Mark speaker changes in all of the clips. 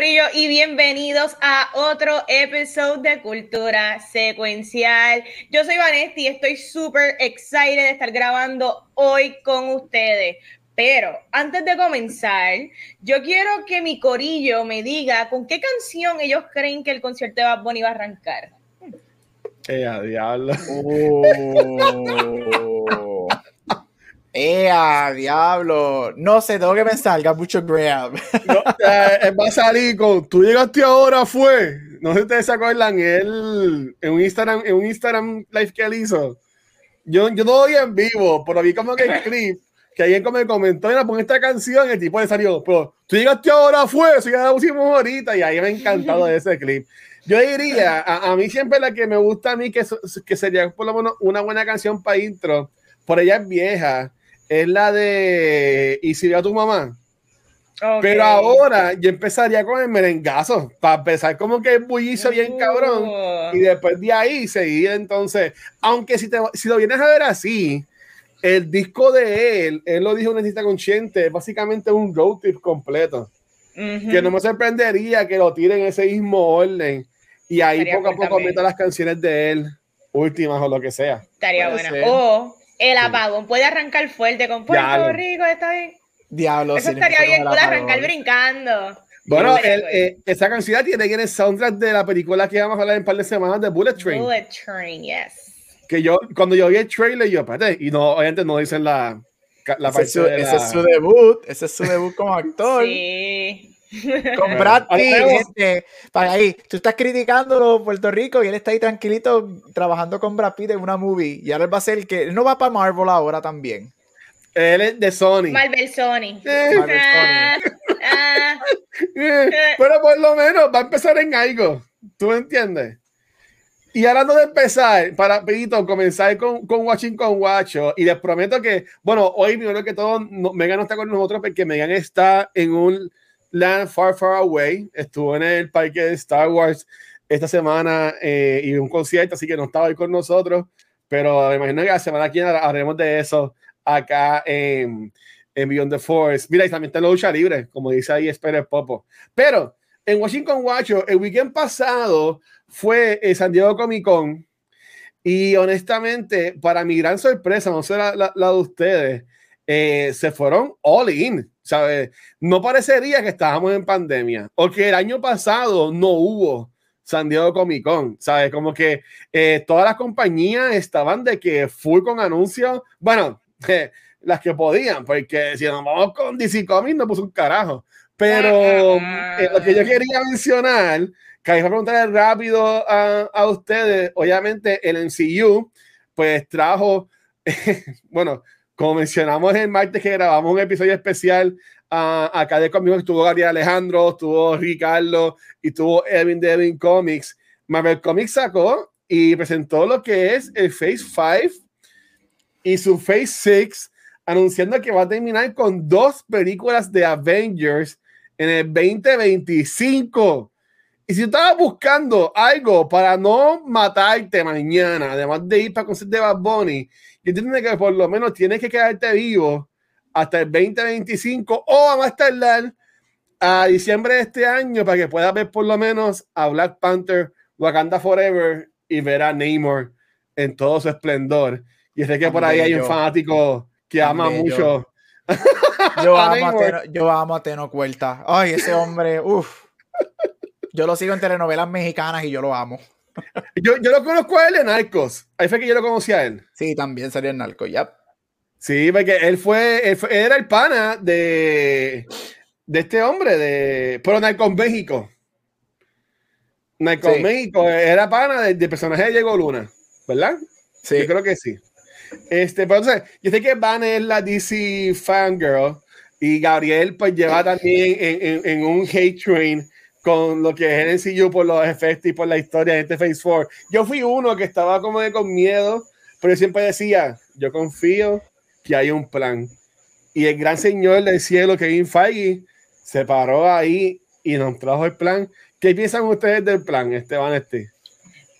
Speaker 1: Corillo y bienvenidos a otro episodio de Cultura Secuencial. Yo soy Vanesti y estoy súper excited de estar grabando hoy con ustedes. Pero antes de comenzar, yo quiero que mi corillo me diga con qué canción ellos creen que el concierto de Bad Bunny va a arrancar.
Speaker 2: ¡Eh, a diablo!
Speaker 3: ¡Eh, a diablo! No sé, tengo que pensar, mucho grab.
Speaker 2: No, eh, va a salir con, tú llegaste ahora, fue. No sé si ustedes se acuerdan, él, en un Instagram, en un Instagram live que él hizo. Yo, yo no voy en vivo, pero vi como que el clip, que alguien como me comentó, mira, pon esta canción, el tipo le salió, pero tú llegaste ahora, fue, eso ya la pusimos ahorita, y ahí me ha encantado ese clip. Yo diría, a, a, mí siempre la que me gusta a mí, que, que sería por lo menos una buena canción para intro, por ella es vieja, es la de ¿Y si a tu mamá? Okay. Pero ahora yo empezaría con el merengazo, para empezar como que el bullizo uh. bien cabrón, y después de ahí seguir entonces, aunque si, te, si lo vienes a ver así, el disco de él, él lo dijo en Necesita Consciente, es básicamente un road trip completo, uh -huh. que no me sorprendería que lo tiren en ese mismo orden, y ahí Estaría poco a poco meto las canciones de él, últimas o lo que sea.
Speaker 1: Estaría bueno. O el apagón puede arrancar fuerte con Puerto Diablo. Rico, está bien.
Speaker 3: Diablo,
Speaker 1: Eso estaría bien cool arrancar brincando.
Speaker 2: Bueno, el, eh, esa canción tiene que el soundtrack de la película que vamos a hablar en un par de semanas de Bullet Train.
Speaker 1: Bullet Train, yes.
Speaker 2: Que yo, cuando yo vi el trailer, yo, espérate, y no, obviamente no dicen la, la
Speaker 3: ese, es su, de la... ese es su debut, ese es su debut como actor.
Speaker 1: sí.
Speaker 3: Con Brad Pitt, gente, para ahí, tú estás criticando Puerto Rico y él está ahí tranquilito trabajando con Brad Pitt en una movie. Y ahora él va a ser el que. Él no va para Marvel ahora también.
Speaker 2: Él es de Sony.
Speaker 1: Marvel Sony.
Speaker 2: Eh,
Speaker 3: Marvel Sony.
Speaker 1: Ah,
Speaker 2: eh, pero por lo menos va a empezar en algo. ¿Tú me entiendes? Y hablando de empezar, para Pito, comenzar con, con Watching con Guacho, y les prometo que, bueno, hoy primero que todo, no, Megan no está con nosotros porque Megan está en un Land Far Far Away. Estuvo en el parque de Star Wars esta semana eh, y un concierto, así que no estaba ahí con nosotros. Pero me imagino que la semana aquí hablaremos de eso acá en, en Beyond the Force. Mira, y también está la lucha libre, como dice ahí Espera Popo. Pero en Washington Watcho, el weekend pasado fue el San Diego Comic Con. Y honestamente, para mi gran sorpresa, no sé la, la, la de ustedes, eh, se fueron all in. ¿sabes? No parecería que estábamos en pandemia o que el año pasado no hubo San Diego Comic Con, ¿sabes? Como que eh, todas las compañías estaban de que full con anuncios, bueno, eh, las que podían, porque si nos vamos con DC Comics no puso un carajo. Pero eh, lo que yo quería mencionar, que hay que preguntarle rápido a, a ustedes, obviamente el MCU, pues trajo, bueno, como mencionamos el martes que grabamos un episodio especial uh, acá de conmigo, estuvo Gabriel Alejandro, estuvo Ricardo y estuvo Evin de Evin Comics. Marvel Comics sacó y presentó lo que es el Phase 5 y su Phase 6, anunciando que va a terminar con dos películas de Avengers en el 2025. Y si estabas buscando algo para no matarte mañana, además de ir para concierto de Bad Bunny, y entiendes que por lo menos tienes que quedarte vivo hasta el 2025 o a más tardar a diciembre de este año para que puedas ver por lo menos a Black Panther, Wakanda Forever y ver a Namor en todo su esplendor. Y sé que por ahí hay un fanático que ama mucho.
Speaker 3: Yo amo, a Teno, yo amo a Teno Cuerta. Ay, ese hombre, uff. Yo lo sigo en telenovelas mexicanas y yo lo amo.
Speaker 2: Yo, yo lo conozco a él en Narcos. Ahí fue que yo lo conocí a él.
Speaker 3: Sí, también salió en Narcos, ya. Yep.
Speaker 2: Sí, porque él fue, él fue, era el pana de, de este hombre, de, pero Narcos México. Narcos sí. México era pana del de personaje de Diego Luna, ¿verdad?
Speaker 3: Sí.
Speaker 2: Yo creo que sí. Este, pero entonces, yo sé que Van es la DC fangirl y Gabriel pues lleva también en, en, en un hate train con lo que es el MCU por los efectos y por la historia de este Phase 4. Yo fui uno que estaba como de con miedo, pero siempre decía, yo confío que hay un plan. y el gran señor del cielo, Kevin Feige, se paró ahí y nos trajo el plan. ¿Qué piensan ustedes del plan, Esteban Este?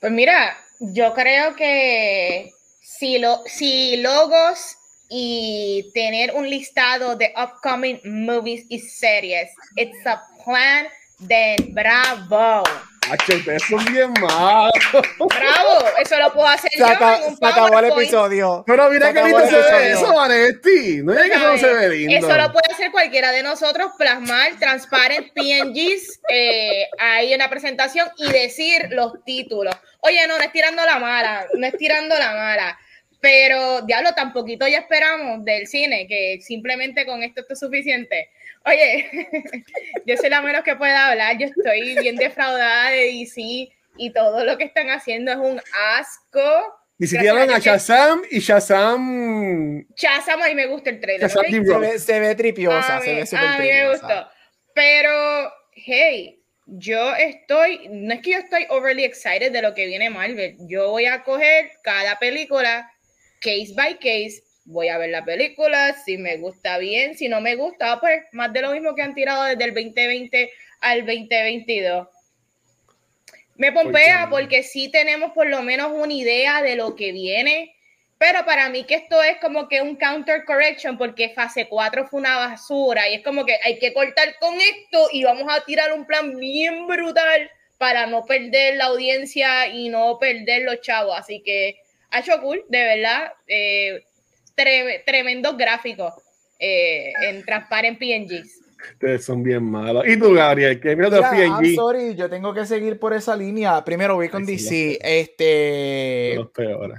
Speaker 1: Pues mira, yo creo que si, lo, si logos y tener un listado de upcoming movies y series, it's a plan, then bravo.
Speaker 2: eso es bien malo.
Speaker 1: Bravo, eso lo puedo hacer yo en un
Speaker 3: se acabó el episodio.
Speaker 2: Pero mira qué lindo se ve eso, Vanetti. No es que eso no se ve lindo.
Speaker 1: Eso lo puede hacer cualquiera de nosotros, plasmar transparent PNGs eh, ahí en la presentación y decir los títulos. Oye, no, no es tirando la mala, no es tirando la mala. Pero, diablo, tan poquito ya esperamos del cine que simplemente con esto esto es suficiente. Oye, yo soy la menos que pueda hablar, yo estoy bien defraudada de DC y todo lo que están haciendo es un asco.
Speaker 2: Ni siquiera a Shazam y Shazam.
Speaker 1: Shazam, a mí me gusta el trailer.
Speaker 3: Se, ve, se, ve, tripiosa, se ve super A mí me gustó.
Speaker 1: Pero, hey, yo estoy, no es que yo estoy overly excited de lo que viene Marvel. Yo voy a coger cada película case by case, voy a ver la película, si me gusta bien, si no me gusta, pues más de lo mismo que han tirado desde el 2020 al 2022. Me pompea porque sí tenemos por lo menos una idea de lo que viene, pero para mí que esto es como que un counter correction porque fase 4 fue una basura y es como que hay que cortar con esto y vamos a tirar un plan bien brutal para no perder la audiencia y no perder los chavos. Así que ha hecho cool, de verdad. Eh, tremendos gráficos eh, en Transparent PNGs.
Speaker 2: Ustedes son bien malos. ¿Y tú, Gabriel? ¿Qué mira de PNG?
Speaker 3: sorry, yo tengo que seguir por esa línea. Primero voy con DC. Este.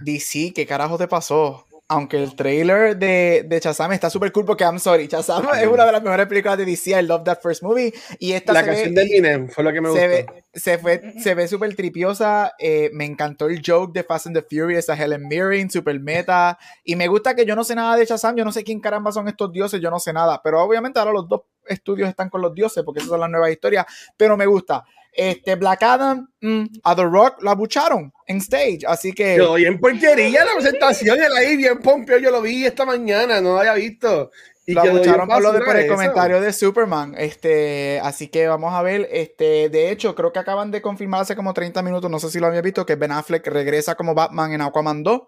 Speaker 3: DC, ¿qué carajo te pasó? Aunque el trailer de, de Shazam está súper cool porque I'm sorry, Shazam es una de las mejores películas de DC, I love that first movie y esta
Speaker 2: la canción de Ninem fue lo que me
Speaker 3: se
Speaker 2: gustó.
Speaker 3: Ve, se, fue, se ve súper tripiosa, eh, me encantó el joke de Fast and the Furious a Helen Mirren, super meta y me gusta que yo no sé nada de Shazam, yo no sé quién caramba son estos dioses, yo no sé nada, pero obviamente ahora los dos estudios están con los dioses porque esas son las nuevas historias, pero me gusta. Este Black Adam, mm, a The Rock la bucharon en stage, así que.
Speaker 2: Yo en porquería la presentación, el ahí bien pompeo, yo lo vi esta mañana, no lo había visto.
Speaker 3: Y lo bucharon por, lo de, por el comentario de Superman. Este, así que vamos a ver. Este, de hecho, creo que acaban de confirmar hace como 30 minutos, no sé si lo había visto, que Ben Affleck regresa como Batman en Aquaman 2.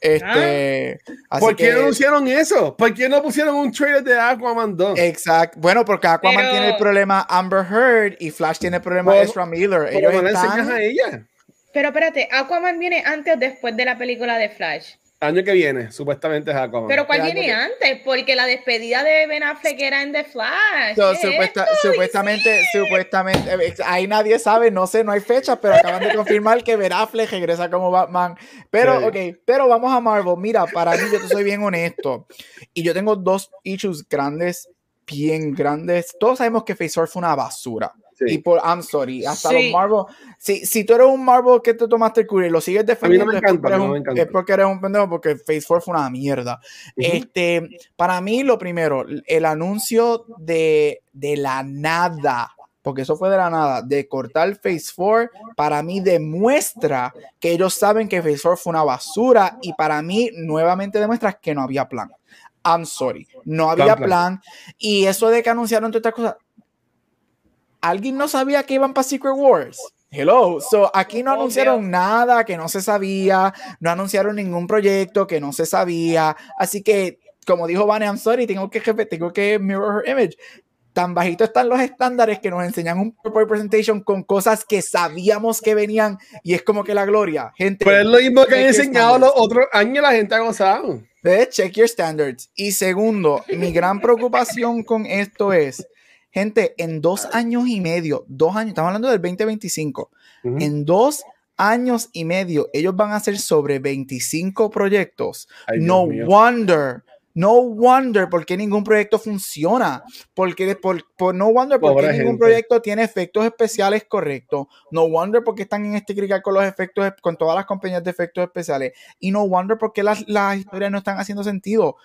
Speaker 3: Este,
Speaker 2: ah. ¿Por qué no anunciaron eso? ¿Por qué no pusieron un trailer de Aquaman 2?
Speaker 3: Exacto. Bueno, porque Aquaman tiene el problema Amber Heard y Flash tiene el problema Ezra Miller. Ellos
Speaker 2: están... a ella?
Speaker 1: Pero espérate, ¿Aquaman viene antes o después de la película de Flash?
Speaker 2: Año que viene, supuestamente es Aquaman.
Speaker 1: Pero ¿cuál viene antes? Porque la despedida de Ben Affleck era en The Flash.
Speaker 3: supuestamente, supuestamente, eh, ahí nadie sabe, no sé, no hay fecha, pero acaban de confirmar que Ben Affleck regresa como Batman. Pero, ok, pero vamos a Marvel. Mira, para mí, yo te soy bien honesto. Y yo tengo dos issues grandes, bien grandes. Todos sabemos que Face fue una basura. Y por, I'm sorry, hasta los Marvel. Si, si tú eres un Marvel que te tomaste el culo y lo sigues defendiendo, es, porque eres un pendejo, porque Phase 4 fue una mierda. este, para mí, lo primero, el anuncio de, de la nada porque eso fue de la nada, de cortar Phase 4, para mí demuestra que ellos saben que Phase 4 fue una basura y para mí nuevamente demuestra que no había plan. I'm sorry, no había plan. Y eso de que anunciaron todas estas cosas, ¿Alguien no sabía que iban para Secret Wars? Hello, so aquí no anunciaron nada que no se sabía, no anunciaron ningún proyecto que no se sabía, así que como dijo Vane, I'm sorry, tengo que tengo que mirror her image. Tan bajito están los estándares que nos enseñan un PowerPoint presentation con cosas que sabíamos que venían y es como que la gloria, gente.
Speaker 2: Pues es lo mismo que han enseñado los otros años la gente ha gozado.
Speaker 3: Check your standards. Y segundo, mi gran preocupación con esto es Gente, en dos años y medio, dos años, estamos hablando del 2025, en dos años y medio, ellos van a hacer sobre 25 proyectos. no wonder, no wonder por qué ningún proyecto funciona. Porque, por, por no wonder por qué ningún proyecto tiene efectos especiales correctos. No wonder por qué están en este crical con los efectos, con todas las compañías de efectos especiales. Y no wonder por qué las, las historias no están haciendo sentido.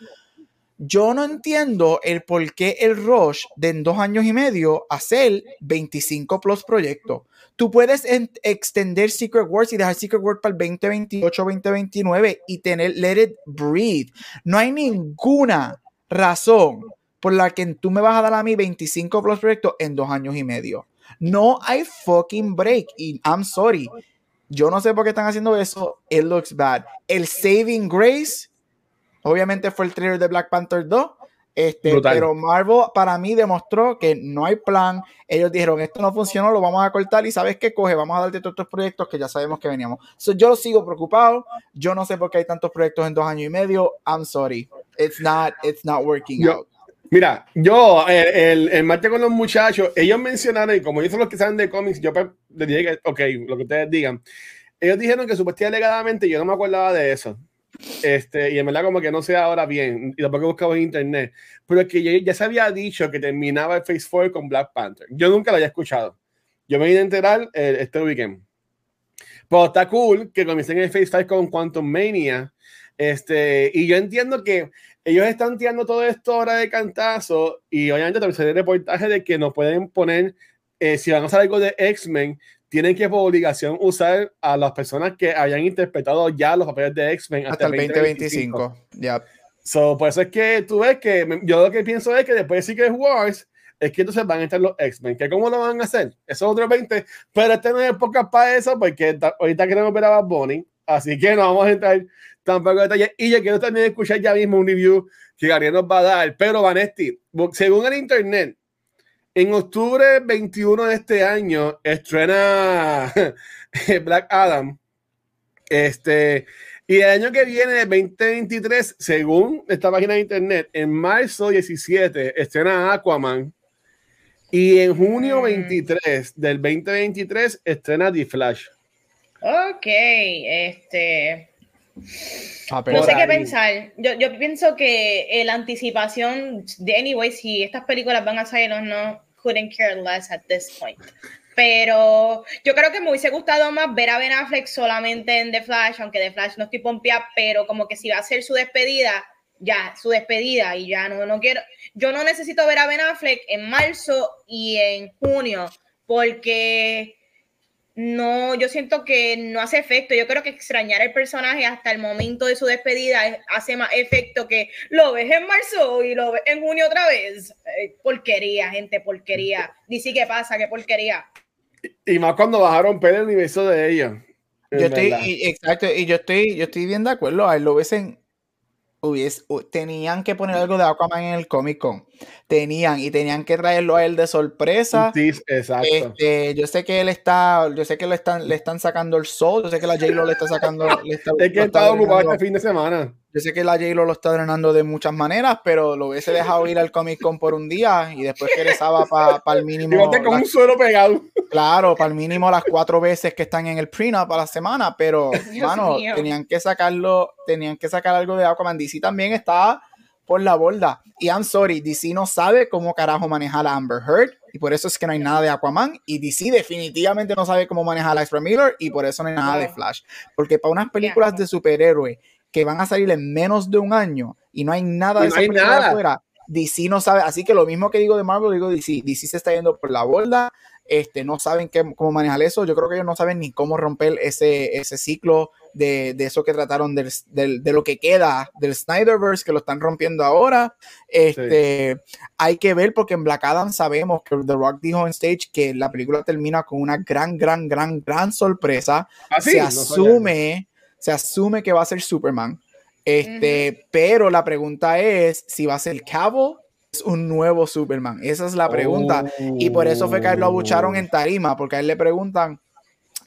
Speaker 3: Yo no entiendo el por qué el rush de en dos años y medio hacer 25 plus proyectos. Tú puedes extender Secret Wars y dejar Secret Wars para el 2028, 2029 y tener Let It Breathe. No hay ninguna razón por la que tú me vas a dar a mí 25 plus proyectos en dos años y medio. No hay fucking break. Y I'm sorry. Yo no sé por qué están haciendo eso. It looks bad. El Saving Grace, obviamente fue el trailer de Black Panther 2. Este, pero Marvel para mí demostró que no hay plan. Ellos dijeron, esto no funcionó, lo vamos a cortar y sabes qué coge, vamos a darte todos estos proyectos que ya sabemos que veníamos. yo sigo preocupado. Yo no sé por qué hay tantos proyectos en dos años y medio. I'm sorry. It's not, it's not working out.
Speaker 2: Mira, yo el, el, martes con los muchachos, ellos mencionaron, y como ellos son los que saben de cómics, yo pues, les dije que, ok, lo que ustedes digan. Ellos dijeron que supuestamente alegadamente yo no me acordaba de eso. Este, y en verdad como que no sé ahora bien, y tampoco he buscado en internet, pero es que ya, ya, se había dicho que terminaba el Phase 4 con Black Panther. Yo nunca lo había escuchado. Yo me vine a enterar eh, este weekend. Pero está cool que comiencen el Phase 5 con Quantum Mania. Este, y yo entiendo que ellos están tirando todo esto ahora de cantazo y obviamente también el reportaje de que no pueden poner, eh, si van a hacer algo de X-Men, tienen que por obligación usar a las personas que hayan interpretado ya los papeles de X-Men
Speaker 3: hasta, el 2025. Ya.
Speaker 2: So, por eso es que tú ves que yo lo que pienso es que después de Secret Wars es que entonces van a estar los X-Men. ¿Que ¿Cómo lo van a hacer? Eso es otro 20. Pero este no es época para eso porque ahorita queremos ver a Bad Bunny. Así que no vamos a entrar tampoco detalles. Y yo quiero también escuchar ya mismo un review que Gabriel nos va a dar. Pero Vanesti, según el internet, en octubre 21 de este año estrena Black Adam. Este, y el año que viene, 2023, según esta página de internet, en marzo 17 estrena Aquaman. Y en junio 23 mm. del 2023 estrena The Flash.
Speaker 1: Ok, este. Ah, no sé qué pensar. Yo, yo, pienso que la anticipación de anyway, si estas películas van a salir o no, couldn't care less at this point. Pero yo creo que me hubiese gustado más ver a Ben Affleck solamente en The Flash, aunque The Flash no estoy pompeada, pero como que si va a ser su despedida, ya, su despedida y ya no, no quiero, yo no necesito ver a Ben Affleck en marzo y en junio, porque no, yo siento que no hace efecto. Yo creo que extrañar el personaje hasta el momento de su despedida hace más efecto que lo ves en marzo y lo ves en junio otra vez. Eh, porquería, gente, porquería. Dice qué pasa, qué porquería.
Speaker 2: Y, más cuando bajaron Pedro el universo de ella.
Speaker 3: Yo estoy, exacto, y yo estoy, yo estoy bien de acuerdo. A él lo ves en, tenían que poner algo de Aquaman en el Comic Con. Tenían, y tenían que traerlo a él de sorpresa.
Speaker 2: Sí, exacto.
Speaker 3: Este, yo sé que él está, yo sé que le están, le están sacando el sol, yo sé que la J-Lo le está sacando. Le está,
Speaker 2: es que está ocupado este fin de semana.
Speaker 3: Yo sé que la J-Lo lo está drenando de muchas maneras, pero lo hubiese dejado ir al Comic Con por un día y después regresaba para el mínimo.
Speaker 2: con un suelo pegado.
Speaker 3: Claro, para el mínimo las cuatro veces que están en el prenup a la semana, pero, mano, tenían que sacarlo, tenían que sacar algo de Aquaman. DC también está por la borda. Y I'm sorry, DC no sabe cómo carajo manejar a Amber Heard y por eso es que no hay nada de Aquaman. Y DC definitivamente no sabe cómo manejar a Ezra Miller y por eso no hay nada de Flash. Porque para unas películas de superhéroe que van a salir en menos de un año y no hay nada de
Speaker 2: no afuera.
Speaker 3: DC no sabe, así que lo mismo que digo de Marvel, digo DC, DC se está yendo por la borda, este, no saben qué, cómo manejar eso, yo creo que ellos no saben ni cómo romper ese, ese ciclo de, de eso que trataron del, del, de lo que queda del Snyderverse, que lo están rompiendo ahora. Este, Hay que ver porque en Black Adam sabemos que The Rock dijo en stage que la película termina con una gran, gran, gran, gran sorpresa.
Speaker 2: ¿Ah,
Speaker 3: se asume se asume que va a ser Superman. Este, pero la pregunta es si va a ser Cavill es un nuevo Superman. Esa es la pregunta. Y por eso fue que a él lo abucharon en tarima, porque a él le preguntan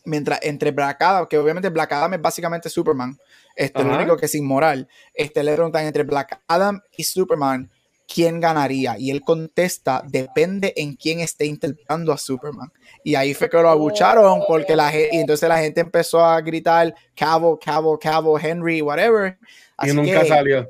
Speaker 3: mientras entre Black Adam, que obviamente Black Adam es básicamente Superman, este, lo único que es inmoral, este, le preguntan entre Black Adam y Superman, ¿quién ganaría? Y él contesta, depende en quién esté interpretando a Superman. Y ahí fue que lo abucharon porque la gente, y entonces la gente empezó a gritar Cabo, Cabo, Cabo, Henry, whatever.
Speaker 2: y nunca salió.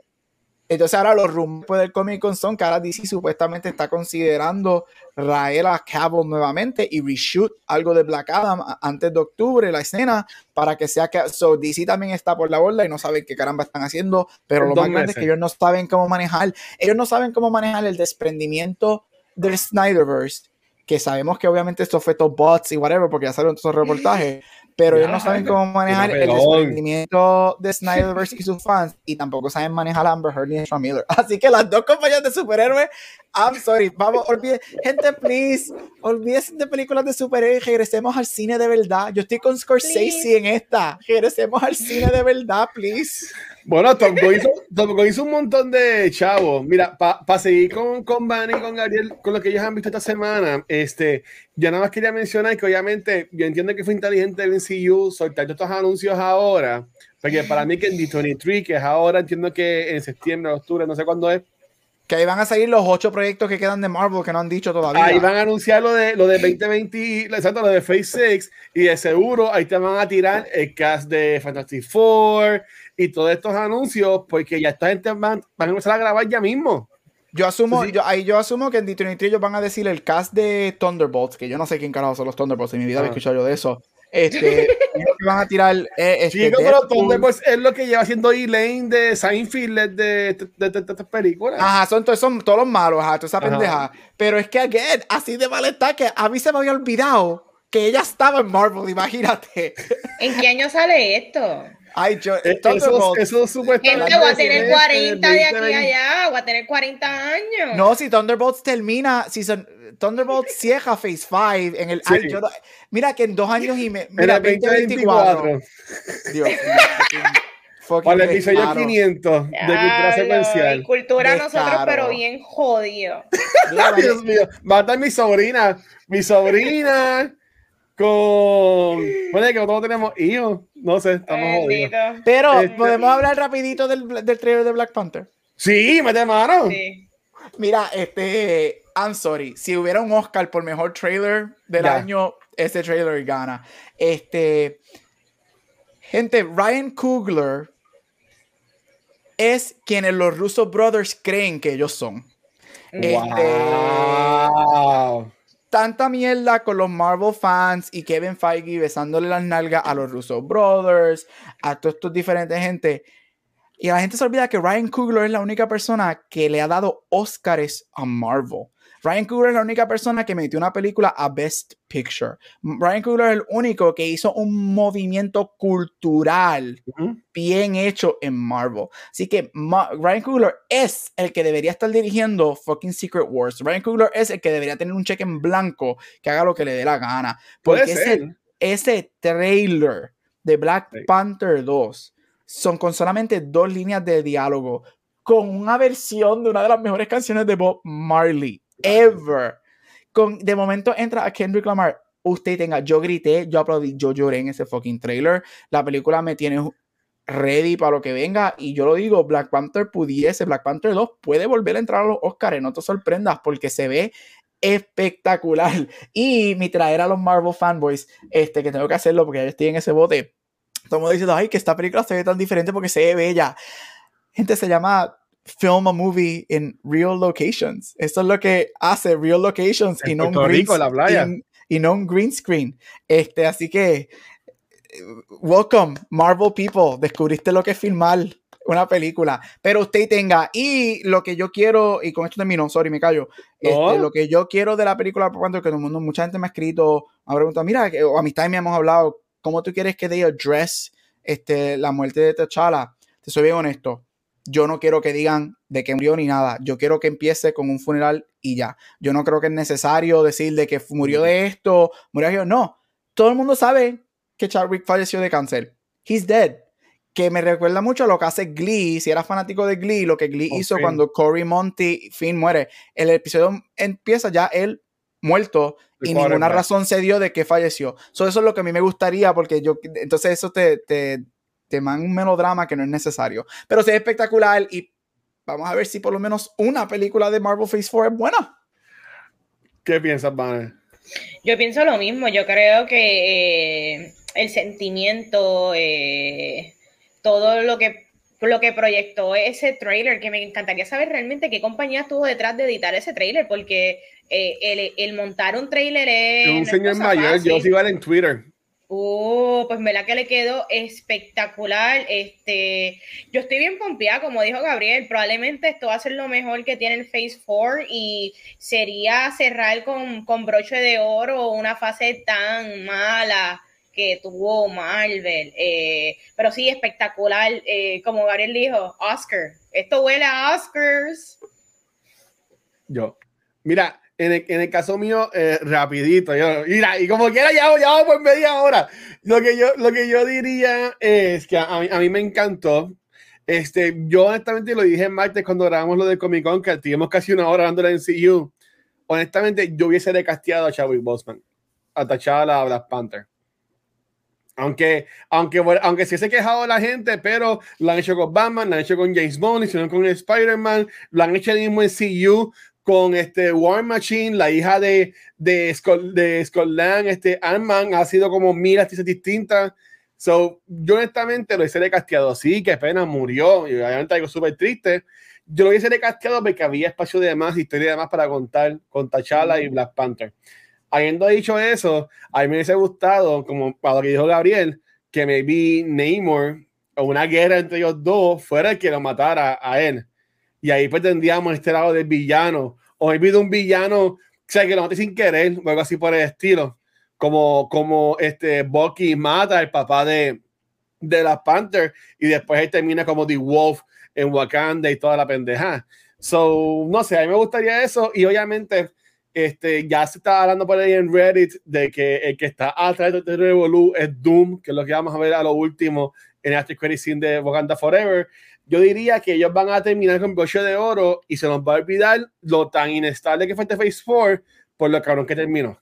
Speaker 3: Entonces ahora los rumores del Comic Con son que ahora DC supuestamente está considerando traer a Cavill nuevamente y reshoot algo de Black Adam antes de octubre, la escena, para que sea que... So DC también está por la borda y no saben qué caramba están haciendo, pero lo más grande es que ellos no saben cómo manejar, ellos no saben cómo manejar el desprendimiento del Snyderverse, que sabemos que obviamente esto fue todo bots y whatever, porque ya salieron todos los reportajes, pero ellos no saben cómo manejar el desprendimiento de Snyderverse y sus fans, y tampoco saben manejar a Amber Heard y a Miller. Así que las dos compañías de superhéroes, I'm sorry, vamos, olvide, gente, please, olvídense de películas de superhéroes, regresemos al cine de verdad. Yo estoy con Scorsese en esta, regresemos al cine de verdad, please.
Speaker 2: Bueno, Tom hizo, hizo, un montón de chavos. Mira, para seguir con, con Van y con Gabriel, con lo que ellos han visto esta semana, este, yo nada más quería mencionar que obviamente yo entiendo que fue inteligente el NCU soltar estos anuncios ahora, porque para mí que en D23, que es ahora, entiendo que en septiembre, octubre, no sé cuándo es,
Speaker 3: que ahí van a salir los ocho proyectos que quedan de Marvel que no han dicho todavía.
Speaker 2: Ahí van a anunciar lo de, lo de 2020, exacto, lo de Phase 6, y de seguro ahí te van a tirar el cast de Fantastic Four y todos estos anuncios, porque ya esta gente van, van a empezar a grabar ya mismo.
Speaker 3: Yo asumo, yo, ahí yo asumo que en D23 ellos van a decir el cast de Thunderbolts, que yo no sé quién carajo son los Thunderbolts, en mi vida he ah. escuchado yo de eso. Este, que van a tirar. Eh, este,
Speaker 2: pero Thunderbolts es lo que lleva haciendo Elaine de Seinfeld de estas películas.
Speaker 3: Ajá, son, todos, son todos los malos, ajá, toda esa pendeja. Pero es que, again, así de mal está que a mí se me había olvidado que ella estaba en Marvel, imagínate.
Speaker 1: ¿En qué año sale esto?
Speaker 3: Ay, yo,
Speaker 2: eh, eso, eso supuestamente.
Speaker 1: voy a tener 40 de aquí a allá, voy a tener 40 años.
Speaker 3: No, si Thunderbolts termina, si son, Thunderbolts cierra Phase 5 en el. Ay, yo, mira que en dos años y me. Mira, 2024. Dios
Speaker 2: mío. Para el episodio 500 de cultura secuencial.
Speaker 1: Cultura nosotros, pero bien jodido.
Speaker 2: Dios mío, va a mi sobrina, mi sobrina con. Bueno, que nosotros tenemos hijos. No sé, estamos jodidos.
Speaker 3: Pero, este, ¿podemos hablar rapidito del, del trailer de Black Panther?
Speaker 2: Sí, mete mano.
Speaker 3: Sí. Mira, este. I'm sorry. Si hubiera un Oscar por mejor trailer del año, ese trailer gana. Este. Gente, Ryan Coogler es quienes los Russo Brothers creen que ellos son.
Speaker 2: Wow. Este,
Speaker 3: tanta mierda con los Marvel fans y Kevin Feige besándole las nalgas a los Russo Brothers, a todos estos diferentes gente. Y la gente se olvida que Ryan Coogler es la única persona que le ha dado Oscars a Marvel. Ryan Coogler es la única persona que metió una película a Best Picture. Ryan Coogler es el único que hizo un movimiento cultural bien hecho en Marvel. Así que Ryan Coogler es el que debería estar dirigiendo fucking Secret Wars. Ryan Coogler es el que debería tener un cheque en blanco que haga lo que le dé la gana. Porque ese, ese trailer de Black Panther 2 son con solamente dos líneas de diálogo con una versión de una de las mejores canciones de Bob Marley ever. Con, de momento entra a Kendrick Lamar. Usted tenga, yo grité, yo aplaudí, yo lloré en ese fucking trailer. La película me tiene ready para lo que venga. Y yo lo digo, Black Panther pudiese, Black Panther 2 puede volver a entrar a los Oscars. No te sorprendas porque se ve espectacular. Y mi traer a los Marvel fanboys, este, que tengo que hacerlo porque ya estoy en ese bote. Estamos diciendo, ay, que esta película se ve tan diferente porque se ve bella. Gente, se llama film a movie in real locations. Eso es lo que hace real locations y no, un green, Y, no un green screen. Este, así que, welcome, Marvel people. Descubriste lo que es filmar una película. Pero usted tenga, y lo que yo quiero, y con esto termino, sorry, me callo. Este, lo que yo quiero de la película, por cuanto que el mundo, mucha gente me ha escrito, me ha preguntado, mira, o amistad me hemos hablado, ¿cómo tú quieres que they address este, la muerte de T'Challa? Te soy bien honesto yo no quiero que digan de que murió ni nada. Yo quiero que empiece con un funeral y ya. Yo no creo que es necesario decir de que murió de esto, murió de No, todo el mundo sabe que Chadwick falleció de cáncer. He's dead. Que me recuerda mucho a lo que hace Glee. Si eras fanático de Glee, lo que Glee hizo cuando Cory Monty Finn muere. El episodio empieza ya él muerto y ninguna razón se dio de que falleció. eso es lo que a mí me gustaría porque yo, entonces eso te, te te man un melodrama que no es necesario. Pero sí es espectacular y vamos a ver si por lo menos una película de Marvel Phase 4 es buena.
Speaker 2: ¿Qué piensas, Vanessa?
Speaker 1: Yo pienso lo mismo. Yo creo que eh, el sentimiento, eh, todo lo que lo que proyectó ese trailer, que me encantaría saber realmente qué compañía estuvo detrás de editar ese trailer, porque eh, el, montar un trailer es...
Speaker 2: Un señor mayor, yo sigo en Twitter.
Speaker 1: Oh, pues la que le quedó espectacular. Este, yo estoy bien pompeada, como dijo Gabriel. Probablemente esto va a ser lo mejor que tiene el Phase 4 y sería cerrar con, con broche de oro una fase tan mala que tuvo Marvel. Eh, pero sí, espectacular. Eh, como Gabriel dijo, Oscar. Esto huele a Oscars.
Speaker 2: Yo. Mira, en el, en el caso mío, eh, rapidito, yo, mira, y como quiera, ya, ya por media hora. Lo que yo, lo que yo diría es que a mí, a mí me encantó. Este, yo honestamente lo dije en martes cuando grabamos lo de Comic Con, que tuvimos casi una hora hablando en CU. Honestamente, yo hubiese recasteado a Chadwick Boseman, a T'Challa, a Black Panther. Aunque, aunque, aunque sí se ha quejado la gente, pero lo han hecho con Batman, lo han hecho con James Bond, lo hicieron con Spider-Man, lo han hecho el mismo en CU con este War Machine, la hija de, de, de Scotland, este Ant-Man, ha sido como mil artistas distintas. So, yo honestamente lo hice de casteado. Sí, que pena, murió. Y obviamente algo súper triste. Yo lo hice de casteado porque había espacio de más, historia de más para contar con T'Challa y Black Panther. Habiendo dicho eso, a mí me hubiese gustado, como para lo que dijo Gabriel, que me vi Namor o una guerra entre ellos dos fuera el que lo matara a él. Y ahí pues tendríamos este lado del villano. O he visto un villano, o sea, que lo mate sin querer, o algo así por el estilo. Como, como este Bucky mata al papá de, de la Panther y después él termina como The Wolf en Wakanda y toda la pendeja. So, no sé, a mí me gustaría eso. Y obviamente, este, ya se está hablando por ahí en Reddit de que el que está atrás de Revolu es Doom, que es lo que vamos a ver a lo último en After Credit Scene de Wakanda Forever yo diría que ellos van a terminar con broche de oro y se nos va a olvidar lo tan inestable que fue este Phase 4 por lo cabrón que terminó.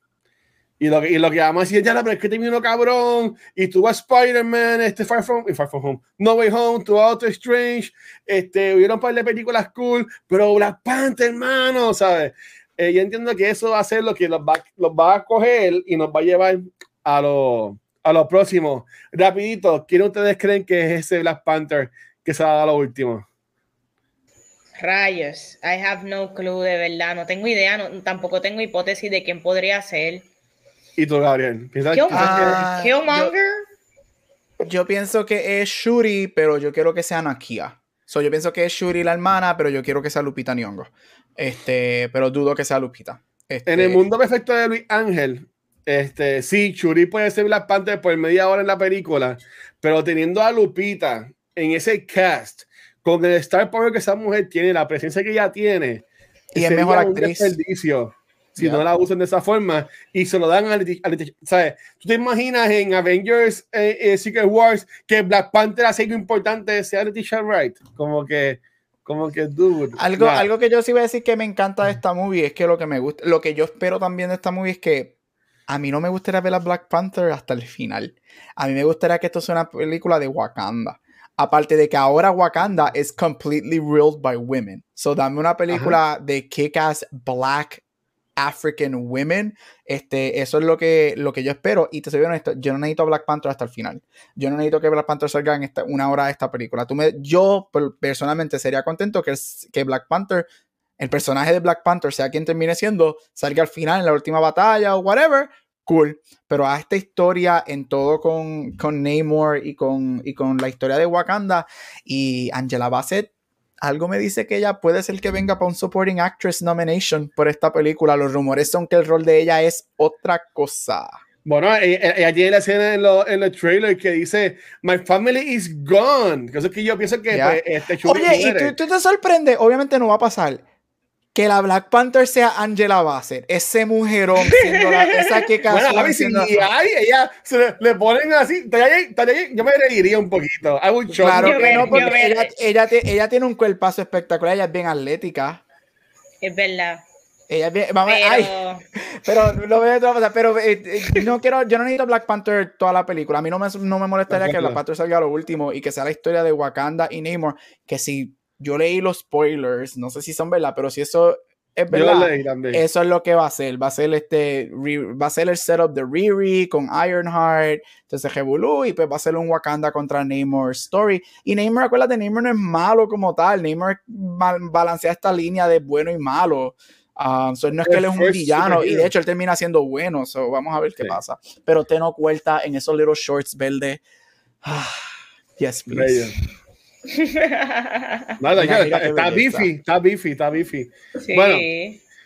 Speaker 2: Y lo, que, y lo que vamos a decir, ya, pero es que terminó cabrón, y tuvo a Spider-Man, este Far From, Far From Home, No Way Home, tuvo a Strange, este, hubieron un par de películas cool, pero Black Panther, hermano, ¿sabes? Eh, yo entiendo que eso va a ser lo que los va, los va a coger y nos va a llevar a lo, a lo próximo. Rapidito, ¿quién ustedes creen que es ese Black Panther que se va a lo último?
Speaker 1: Rayos, I have no clue de verdad, no tengo idea, no, tampoco tengo hipótesis de quién podría ser.
Speaker 2: ¿Y tú, Gabriel?
Speaker 1: Ah, Killmonger?
Speaker 3: Yo, yo, pienso que es Shuri, pero yo quiero que sea Nakia. So, yo pienso que es Shuri la hermana, pero yo quiero que sea Lupita Nyong'o. Este, pero dudo que sea Lupita. Este,
Speaker 2: en el mundo perfecto de Luis Ángel, este, sí, Shuri puede ser Black Panther por media hora en la película, pero teniendo a Lupita en ese cast, con el star power que esa mujer tiene, la presencia que ella tiene,
Speaker 3: y es mejor actriz.
Speaker 2: si no la usan de esa forma y se lo dan a, ¿sabes? ¿Tú te imaginas en Avengers eh, eh, Secret Wars que Black Panther hace algo importante sea Leticia Wright? Como que como que dude.
Speaker 3: Algo, algo que yo sí voy a decir que me encanta de esta movie es que lo que me gusta, lo que yo espero también de esta movie es que a mí no me gustaría ver a Black Panther hasta el final. A mí me gustaría que esto sea una película de Wakanda. Aparte de que ahora Wakanda es completely ruled by women. So dame una película de kick-ass black African women. Este, eso es lo que, lo que yo espero. Y te soy honesto, yo no necesito a Black Panther hasta el final. Yo no necesito que Black Panther salga en esta, una hora de esta película. Tú me, yo personalmente sería contento que, que Black Panther, el personaje de Black Panther, sea quien termine siendo, salga al final en la última batalla o whatever cool, pero a esta historia en todo con, con Namor y con, y con la historia de Wakanda y Angela Bassett, algo me dice que ella puede ser que venga para un Supporting Actress nomination por esta película. Los rumores son que el rol de ella es otra cosa.
Speaker 2: Bueno, ella, tiene la escena en, en el trailer que dice My family is gone. Eso es que yo pienso que pues, este
Speaker 3: Oye, y tú, tú te sorprendes, obviamente no va a pasar que la Black Panther sea Angela Bassett, ese mujerón siendo la, esa que
Speaker 2: casó. Bueno, a si hay, ella se le, ponen así, yo me reiría un poquito. Un
Speaker 3: Claro que no, porque ella, ella, ella, tiene un cuerpazo espectacular, ella es bien atlética.
Speaker 1: Es verdad.
Speaker 3: Ella es bien, vamos, pero... Ay, pero lo veo de todas formas, pero eh, eh, no quiero, yo no necesito Black Panther toda la película. A mí no me, no me molestaría que Black Panther salga a lo último y que sea la historia de Wakanda y Namor, que si yo leí los spoilers, no sé si son verdad, pero si eso es verdad, eso es lo que va a ser. Va a ser este, va a ser el setup de Riri con Ironheart, entonces Revolu y pues va a ser un Wakanda contra Namor story. Y Namor, acuérdate, Namor no es malo como tal, Namor balancea esta línea de bueno y malo. Um, no es que él es un villano y de hecho él termina siendo bueno, so vamos a ver qué pasa. Pero te no cuenta en esos little shorts verdes. yes, please.
Speaker 2: Nada, está, bifi, está bifi, está bifi. Bueno,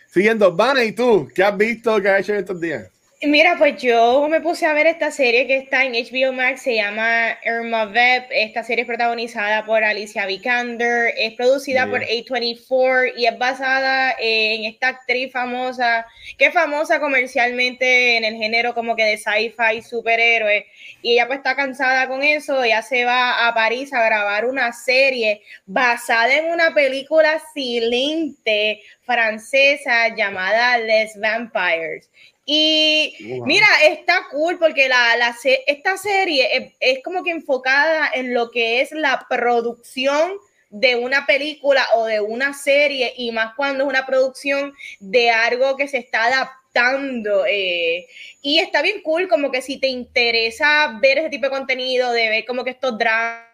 Speaker 2: siguiendo, Vane, ¿y tú? ¿Qué has visto que has hecho estos días?
Speaker 1: Mira, pues yo me puse a ver esta serie que está en HBO Max, se llama Irma Vep. Esta serie es protagonizada por Alicia Vikander, es producida por A24 y es basada en esta actriz famosa, que es famosa comercialmente en el género como que de sci-fi superhéroe. Y ella pues está cansada con eso, ella se va a París a grabar una serie basada en una película silente francesa llamada Les Vampires. Y mira, está cool porque la, la esta serie es, como que enfocada en lo que es la producción de una película o de una serie y más cuando es una producción de algo que se está adaptando. Eh, y está bien cool como que si te interesa ver ese tipo de contenido, de ver como que estos dramas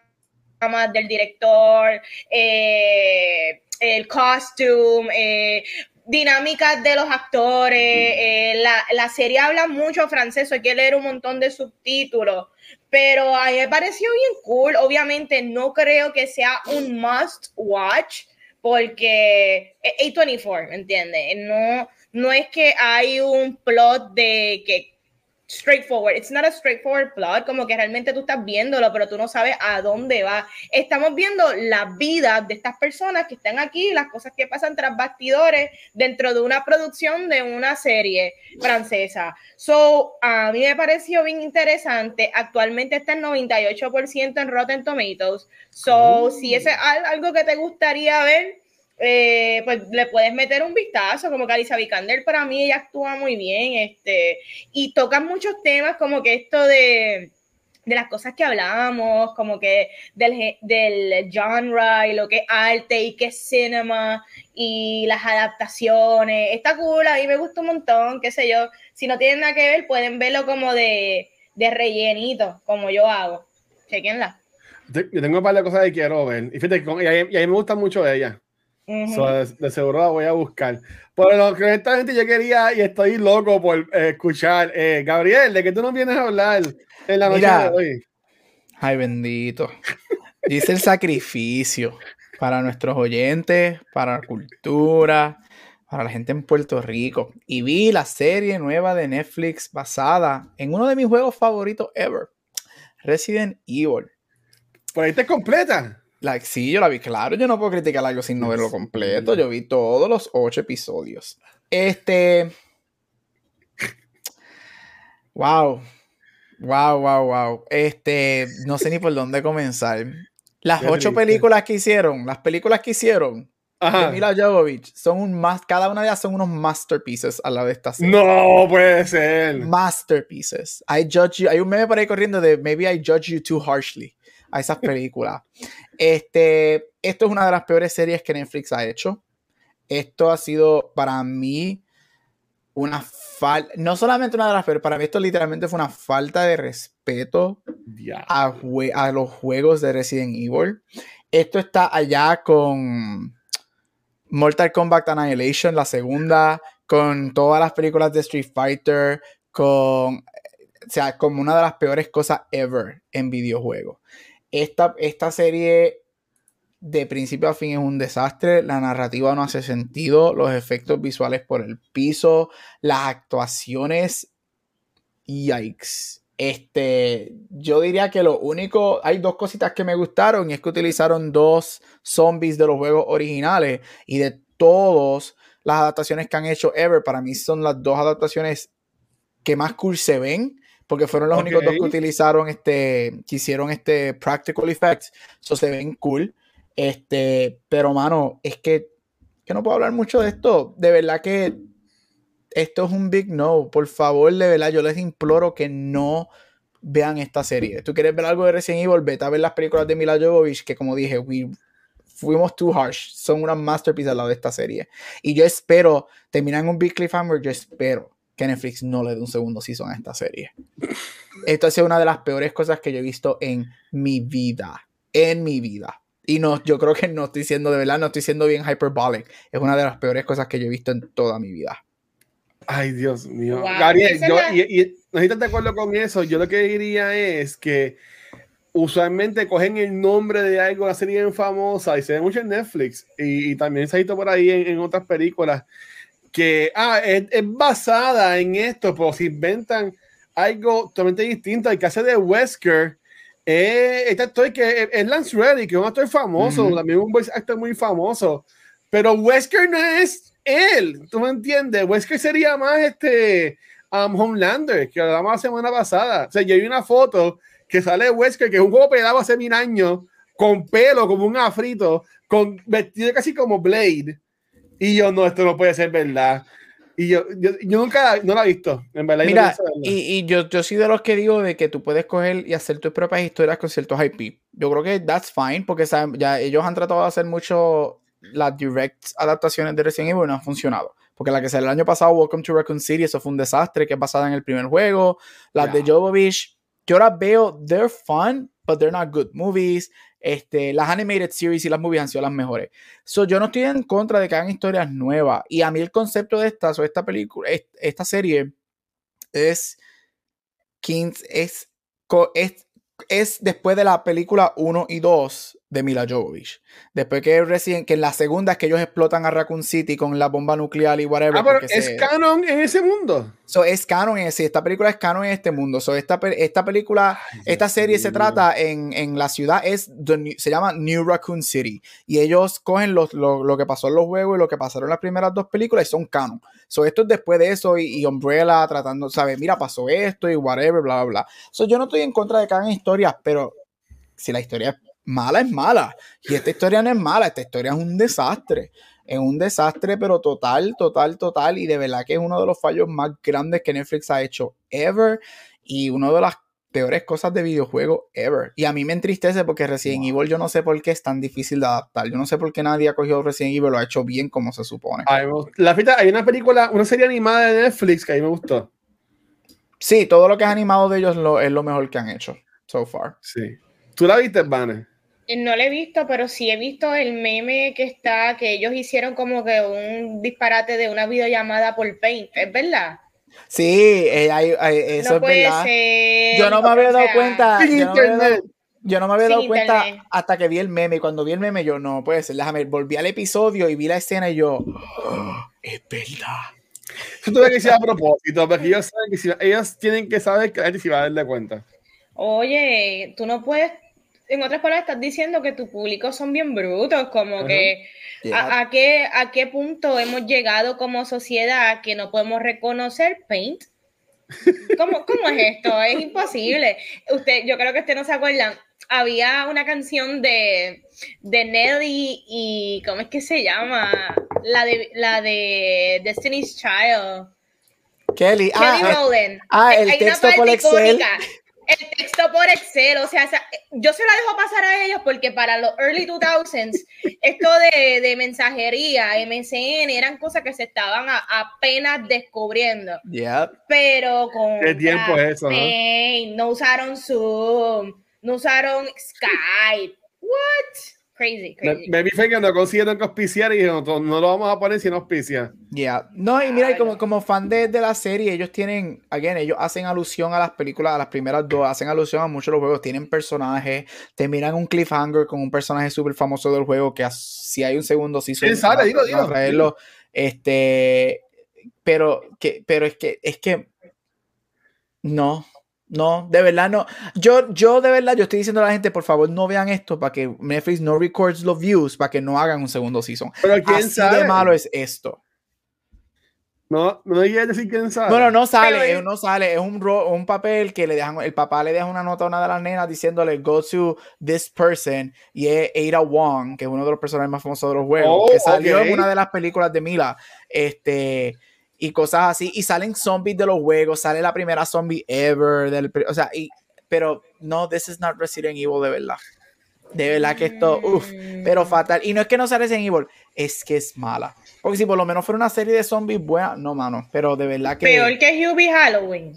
Speaker 1: del director, eh, el costume, eh, dinámicas de los actores. Eh, la, serie habla mucho francés, hay que leer un montón de subtítulos. Pero a mí me pareció bien cool. Obviamente no creo que sea un must watch porque es A24, ¿me entiendes? No, no es que hay un plot de que straightforward. It's not a straightforward plot, como que realmente tú estás viéndolo, pero tú no sabes a dónde va. Estamos viendo la vida de estas personas que están aquí, las cosas que pasan tras bastidores dentro de una producción de una serie francesa. So, a mí me pareció bien interesante. Actualmente está en 98% en Rotten Tomatoes. So, si ese es algo que te gustaría ver, eh, pues le puedes meter un vistazo, como que Alicia Vikander para mí ella actúa muy bien, este, y tocan muchos temas como que esto de, de las cosas que hablábamos, como que del, del genre y lo que es arte y qué es cinema y las adaptaciones. Está cool, a mí me gusta un montón, qué sé yo. Si no tienen nada que ver, pueden verlo como de, de rellenito, como yo hago. Chequenla.
Speaker 2: Yo tengo un par de cosas que quiero ver. Y fíjate, y a, mí, me gusta mucho ella de, seguro la voy a buscar. Por lo que gente yo quería y estoy loco por eh, escuchar. Eh, Gabriel, ¿de qué tú nos vienes a hablar en la noche de hoy?
Speaker 3: Ay, bendito. Dice el sacrificio para nuestros oyentes, para la cultura, para la gente en Puerto Rico. Y vi la serie nueva de Netflix basada en uno de mis juegos favoritos ever, Resident Evil.
Speaker 2: Por ahí te completa.
Speaker 3: La, sí, yo la vi, claro, yo no puedo criticar algo sin no verlo completo. Yo vi todos los ocho episodios. Este. Wow. Wow, wow, wow. Este, no sé ni por dónde comenzar. Las ocho películas que hicieron, las películas que hicieron de Mila Jovovich son un más, cada una de ellas son unos masterpieces a la de esta
Speaker 2: serie. No puede ser.
Speaker 3: Masterpieces. I judge you. Hay un meme por ahí corriendo de Maybe I judge you too harshly a esas películas. Este, esto es una de las peores series que Netflix ha hecho. Esto ha sido para mí una falta, no solamente una de las peores, para mí esto literalmente fue una falta de respeto a, a, los juegos de Resident Evil. Esto está allá con Mortal Kombat Annihilation, la segunda, con todas las películas de Street Fighter, con, o sea, como una de las peores cosas ever en videojuegos. Esta, esta serie de principio a fin es un desastre, la narrativa no hace sentido, los efectos visuales por el piso, las actuaciones, yikes. Este, yo diría que lo único, hay dos cositas que me gustaron y es que utilizaron dos zombies de los juegos originales y de todas las adaptaciones que han hecho ever, para mí son las dos adaptaciones que más cool se ven porque fueron los únicos dos que utilizaron este, que hicieron este practical effects, eso se ven cool. Este, pero mano, es que, que no puedo hablar mucho de esto. De verdad que esto es un big no. Por favor, de verdad, yo les imploro que no vean esta serie. ¿Tú quieres ver algo de Resident Evil? Vete a ver las películas de Mila Jovovich, que como dije, fuimos too harsh. Son una masterpiece al lado de esta serie. Y yo espero, terminar en un big cliffhanger, yo espero que Netflix no le dé un segundo season a esta serie. Esto ha sido una de las peores cosas que yo he visto en mi vida. En mi vida. Y no, yo creo que no estoy siendo de verdad, no estoy siendo bien hyperbolic. Es una de las peores cosas que yo he visto en toda mi vida.
Speaker 2: Ay, Dios mío. Gabriel, yo, y, no estás de acuerdo con eso. Yo lo que diría es que usualmente cogen el nombre de algo, una serie famosa, y se ve mucho en Netflix, y, también se ha visto por ahí en, en otras películas que ah, es, es, basada en esto, pero si inventan algo totalmente distinto. El caso de Wesker, eh, este actor que es Lance Reddy, que es un actor famoso, también un voice actor muy famoso, pero Wesker no es él, ¿tú me entiendes? Wesker sería más este um, Homelander, que hablamos la semana pasada. O sea, yo vi una foto que sale Wesker, que es un juego pegado hace mil años, con pelo como un afrito, con vestido casi como Blade. Y yo, no, esto no puede ser verdad. Y yo, yo, yo, nunca no la he visto, en verdad.
Speaker 3: Mira, y, y, yo, yo soy de los que digo de que tú puedes coger y hacer tus propias historias con ciertos IP. Yo creo que that's fine, porque saben, ya ellos han tratado de hacer mucho las direct adaptaciones de Resident Evil y no han funcionado. Porque la que salió el año pasado, Welcome to Raccoon City, eso fue un desastre, que es basada en el primer juego. Las de Jovovich, yo las veo, they're fun, but they're not good movies. Este, las animated series y las movies han sido las mejores. So, yo no estoy en contra de que hagan historias nuevas. Y a mí el concepto de esta, o esta película, esta serie es, es, es, es después de la película 1 y 2 de Mila Jovovich. Después que recién, que en la segunda es que ellos explotan a Raccoon City con la bomba nuclear y whatever.
Speaker 2: Ah, pero es canon en ese mundo.
Speaker 3: So, es canon en ese, esta película es canon en este mundo. So, esta, esta película, esta serie se trata en, en, la ciudad, es se llama New Raccoon City. Y ellos cogen lo, lo, lo, que pasó en los juegos y lo que pasaron en las primeras dos películas y son canon. So, esto es después de eso y, y Umbrella tratando, ¿sabes? Mira, pasó esto y whatever, bla, bla, bla. So, yo no estoy en contra de que hagan historias, pero si la historia es mala es mala. Y esta historia no es mala, esta historia es un desastre. Es un desastre, pero total, total, total. Y de verdad que es uno de los fallos más grandes que Netflix ha hecho ever. Y una de las peores cosas de videojuego ever. Y a mí me entristece porque Resident Evil yo no sé por qué es tan difícil de adaptar. Yo no sé por qué nadie ha cogido Resident Evil y lo ha hecho bien como se supone.
Speaker 2: La fita, hay una película, una serie animada de Netflix que a mí me gustó.
Speaker 3: Sí, todo lo que es animado de ellos lo, es lo mejor que han hecho so far.
Speaker 2: Sí. ¿Tú la viste, Vane?
Speaker 1: No lo he visto, pero sí he visto el meme que está, que ellos hicieron como que un disparate de una videollamada por Paint, ¿es verdad?
Speaker 3: Sí, eh, hay, eso es verdad. yo no me había dado cuenta. Yo no me había dado, cuenta hasta que vi el meme. Y cuando vi el meme, yo no puede ser. Déjame, volví al episodio y vi la escena y yo, oh, es verdad.
Speaker 2: Eso tuve que ser a propósito, porque ellos, saben que si, ellos tienen que saber que la gente se va a darle cuenta.
Speaker 1: Oye, tú no puedes en otras palabras, estás diciendo que tu público son bien brutos, como que a, qué, a qué punto hemos llegado como sociedad que no podemos reconocer Paint. ¿Cómo, ¿Cómo, es esto? Es imposible. Usted, yo creo que usted no se acuerdan. Había una canción de, de Nelly y ¿cómo es que se llama? La de la de Destiny's Child.
Speaker 3: Kelly,
Speaker 1: Kelly ah,
Speaker 3: Rowland. Ah, el texto por Excel
Speaker 1: el texto por Excel, o sea, yo se la dejo pasar a ellos porque para los early 2000s, esto de, de mensajería, MSN, eran cosas que se estaban apenas descubriendo. Pero con...
Speaker 2: ¿Qué tiempo es eso?
Speaker 1: ¿no? usaron Zoom, no usaron Skype. What? Crazy, crazy.
Speaker 2: Me, fue que no consiguieron que auspiciar y no, no, lo vamos a poner sin auspicia.
Speaker 3: Ya. No, y mira, como, como fan de, de, la serie, ellos tienen, again, ellos hacen alusión a las películas, a las primeras dos, hacen alusión a muchos de los juegos, tienen personajes, terminan un cliffhanger con un personaje súper famoso del juego que si hay un segundo sí
Speaker 2: se sale, digo.
Speaker 3: Este, pero, que, pero es que, es que, no, no, de verdad no. Yo, yo de verdad, yo estoy diciendo a la gente, por favor, no vean esto para que Netflix no records los views, para que no hagan un segundo season.
Speaker 2: Pero quién
Speaker 3: Así
Speaker 2: sabe.
Speaker 3: de malo es esto.
Speaker 2: No, no hay decir quién sabe.
Speaker 3: Bueno, no sale, es, no sale, es un, un papel que le dejan, el papá le deja una nota a una de las nenas diciéndole go to this person y es Ada Wong, que es uno de los personajes más famosos de los juegos,
Speaker 2: oh,
Speaker 3: que salió en una de las películas de Mila. Este, y cosas así. Y salen zombies de los juegos, sale la primera zombie ever. Del, o sea, y, pero no, this is not Resident Evil de verdad. De verdad que esto, uff, pero mm. fatal. Y no es que no sea Resident Evil, es que es mala. Porque si por lo menos fuera una serie de zombies buena, no, mano, pero de verdad que.
Speaker 1: Peor que Hubie Halloween.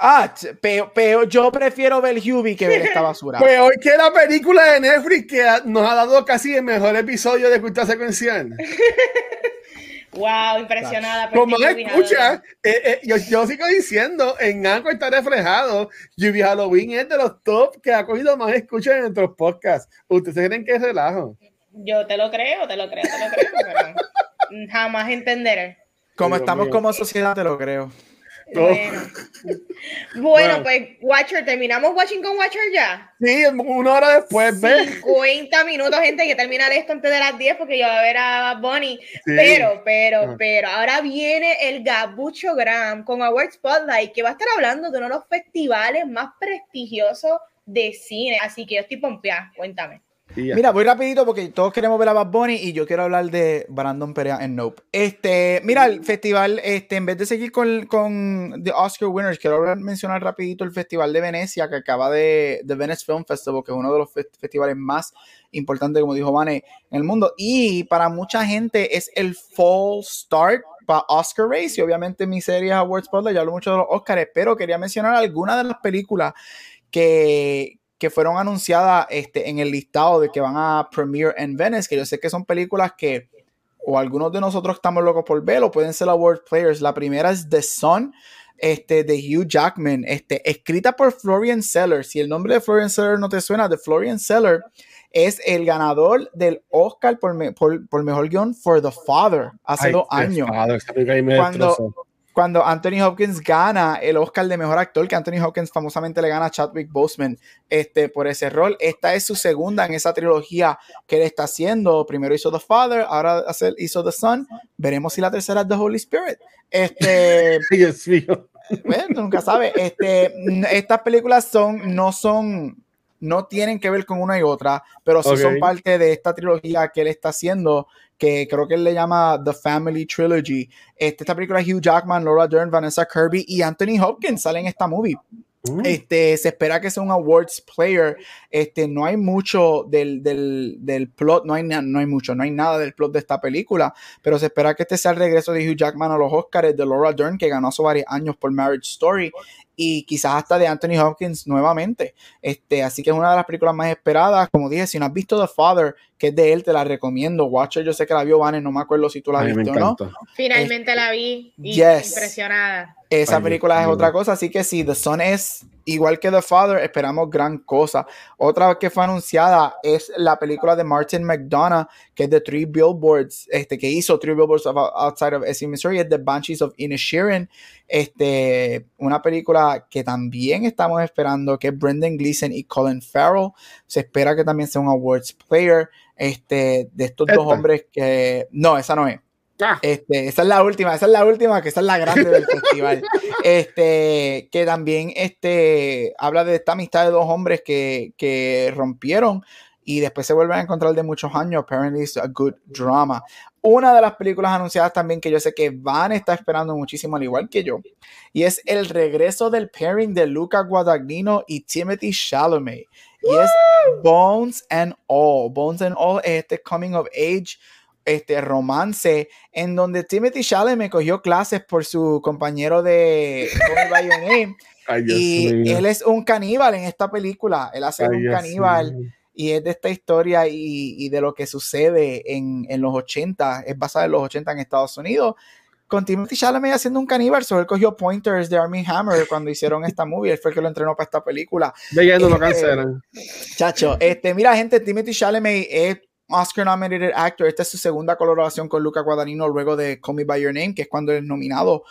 Speaker 3: Ah, peor, yo prefiero ver Hubie que ver esta basura.
Speaker 2: Peor que la película de Netflix que nos ha dado casi el mejor episodio de Cultura Secuencial.
Speaker 1: Wow, impresionada.
Speaker 2: Como escucha, eh, eh, yo, yo, sigo diciendo, en Anchor está reflejado, Yubi Halloween es de los top que ha cogido más escuchas en nuestros podcasts. ¿Ustedes creen que es relajo?
Speaker 1: Yo te lo creo, te lo creo, te lo creo, pero jamás entenderé.
Speaker 3: Como estamos como sociedad, te lo creo.
Speaker 1: Bueno. bueno, pues Watcher, terminamos watching con Watcher ya.
Speaker 2: Sí, una hora después,
Speaker 1: ¿ves? 50 minutos, gente, hay que terminar esto antes de las 10 porque yo voy a ver a Bonnie. Pero, pero, ah. pero, ahora viene el Gabucho Gram con Award Spotlight, que va a estar hablando de uno de los festivales más prestigiosos de cine. Así que yo estoy pompeada, cuéntame.
Speaker 3: Mira, voy rapidito porque todos queremos ver a Bad Bunny y yo quiero hablar de Brandon Perea en Nope. Este, mira, el festival, este, en vez de seguir con, con The Oscar Winners, quiero mencionar rapidito el Festival de Venecia que acaba de, The Venice Film Festival, que es uno de los festivales más importantes, como dijo Vane, en el mundo. Y para mucha gente es el fall start para Oscar Race y obviamente mi serie Awards Spotlight, ya hablo mucho de los Oscars, pero quería mencionar algunas de las películas que, que fueron anunciadas este, en el listado de que van a premiere en Venice, que yo sé que son películas que o algunos de nosotros estamos locos por verlo, pueden ser award players. La primera es The Sun, este, de Hugh Jackman, este, escrita por Florian Seller. Si el nombre de Florian Seller no te suena, de Florian Seller es el ganador del Oscar por, por, mejor guion for The Father hace dos años. cuando, cuando Anthony Hopkins gana el Oscar de mejor actor, que Anthony Hopkins famosamente le gana a Chadwick Boseman este, por ese rol. Esta es su segunda en esa trilogía que él está haciendo. Primero hizo The Father, ahora hizo The Son. Veremos si la tercera es The Holy Spirit. Este,
Speaker 2: Dios mío.
Speaker 3: nunca sabes. Este, estas películas son, no son, no tienen que ver con una y otra, pero sí son parte de esta trilogía que él está haciendo que creo que él le llama The Family Trilogy. Este, esta película Hugh Jackman, Laura Dern, Vanessa Kirby y Anthony Hopkins salen en esta movie. Mm. Este, se espera que sea un awards player. Este, no hay mucho del, del, del plot, no hay, no hay mucho, no hay nada del plot de esta película, pero se espera que este sea el regreso de Hugh Jackman a los Oscars, de Laura Dern, que ganó hace varios años por Marriage Story, y quizás hasta de Anthony Hopkins nuevamente. Este, así que es una de las películas más esperadas. Como dije, si no has visto The Father, que es de él, te la recomiendo. Watcher, yo sé que la vio Vane, no me acuerdo si tú la viste o no.
Speaker 1: Finalmente la vi. Impresionada.
Speaker 3: Esa película es otra cosa, así que si The Son es igual que The Father, esperamos gran cosa. Otra que fue anunciada es la película de Martin McDonough, que es de Three Billboards, este, que hizo Three Billboards Outside of Essen, Missouri, es The Banshees of Inisherin, este, una película que también estamos esperando, que es Brendan Gleeson y Colin Farrell. Se espera que también sea un awards player, este, de estos dos hombres que... No, esa no es. Ah. Este, esa es la última, esa es la última, que esa es la grande del festival. Este, que también este, habla de esta amistad de dos hombres que, que rompieron y después se vuelven a encontrar de muchos años. Apparently it's a good drama. Una de las películas anunciadas también que yo sé que Van está esperando muchísimo, al igual que yo, y es el regreso del pairing de Luca Guadagnino y Timothy Chalamet. Y es Bones and All. Bones and All es este coming of age este romance en donde Timothy Chalamet cogió clases por su compañero de y él es un caníbal en esta película. Él hace un caníbal y es de esta historia y, de lo que sucede en, los 80 es basada en los 80 en Estados Unidos. Con Timothy Chalamet haciendo un caníbal, so él cogió pointers de Army Hammer cuando hicieron esta movie, él fue el que lo entrenó para esta película.
Speaker 2: Leyendo lo este, cancelan.
Speaker 3: Chacho, este, mira gente, Timothy Chalamet es Oscar nominated actor. Esta es su segunda colaboración con Luca Guadagnino luego de Call Me By Your Name, que es cuando es nominado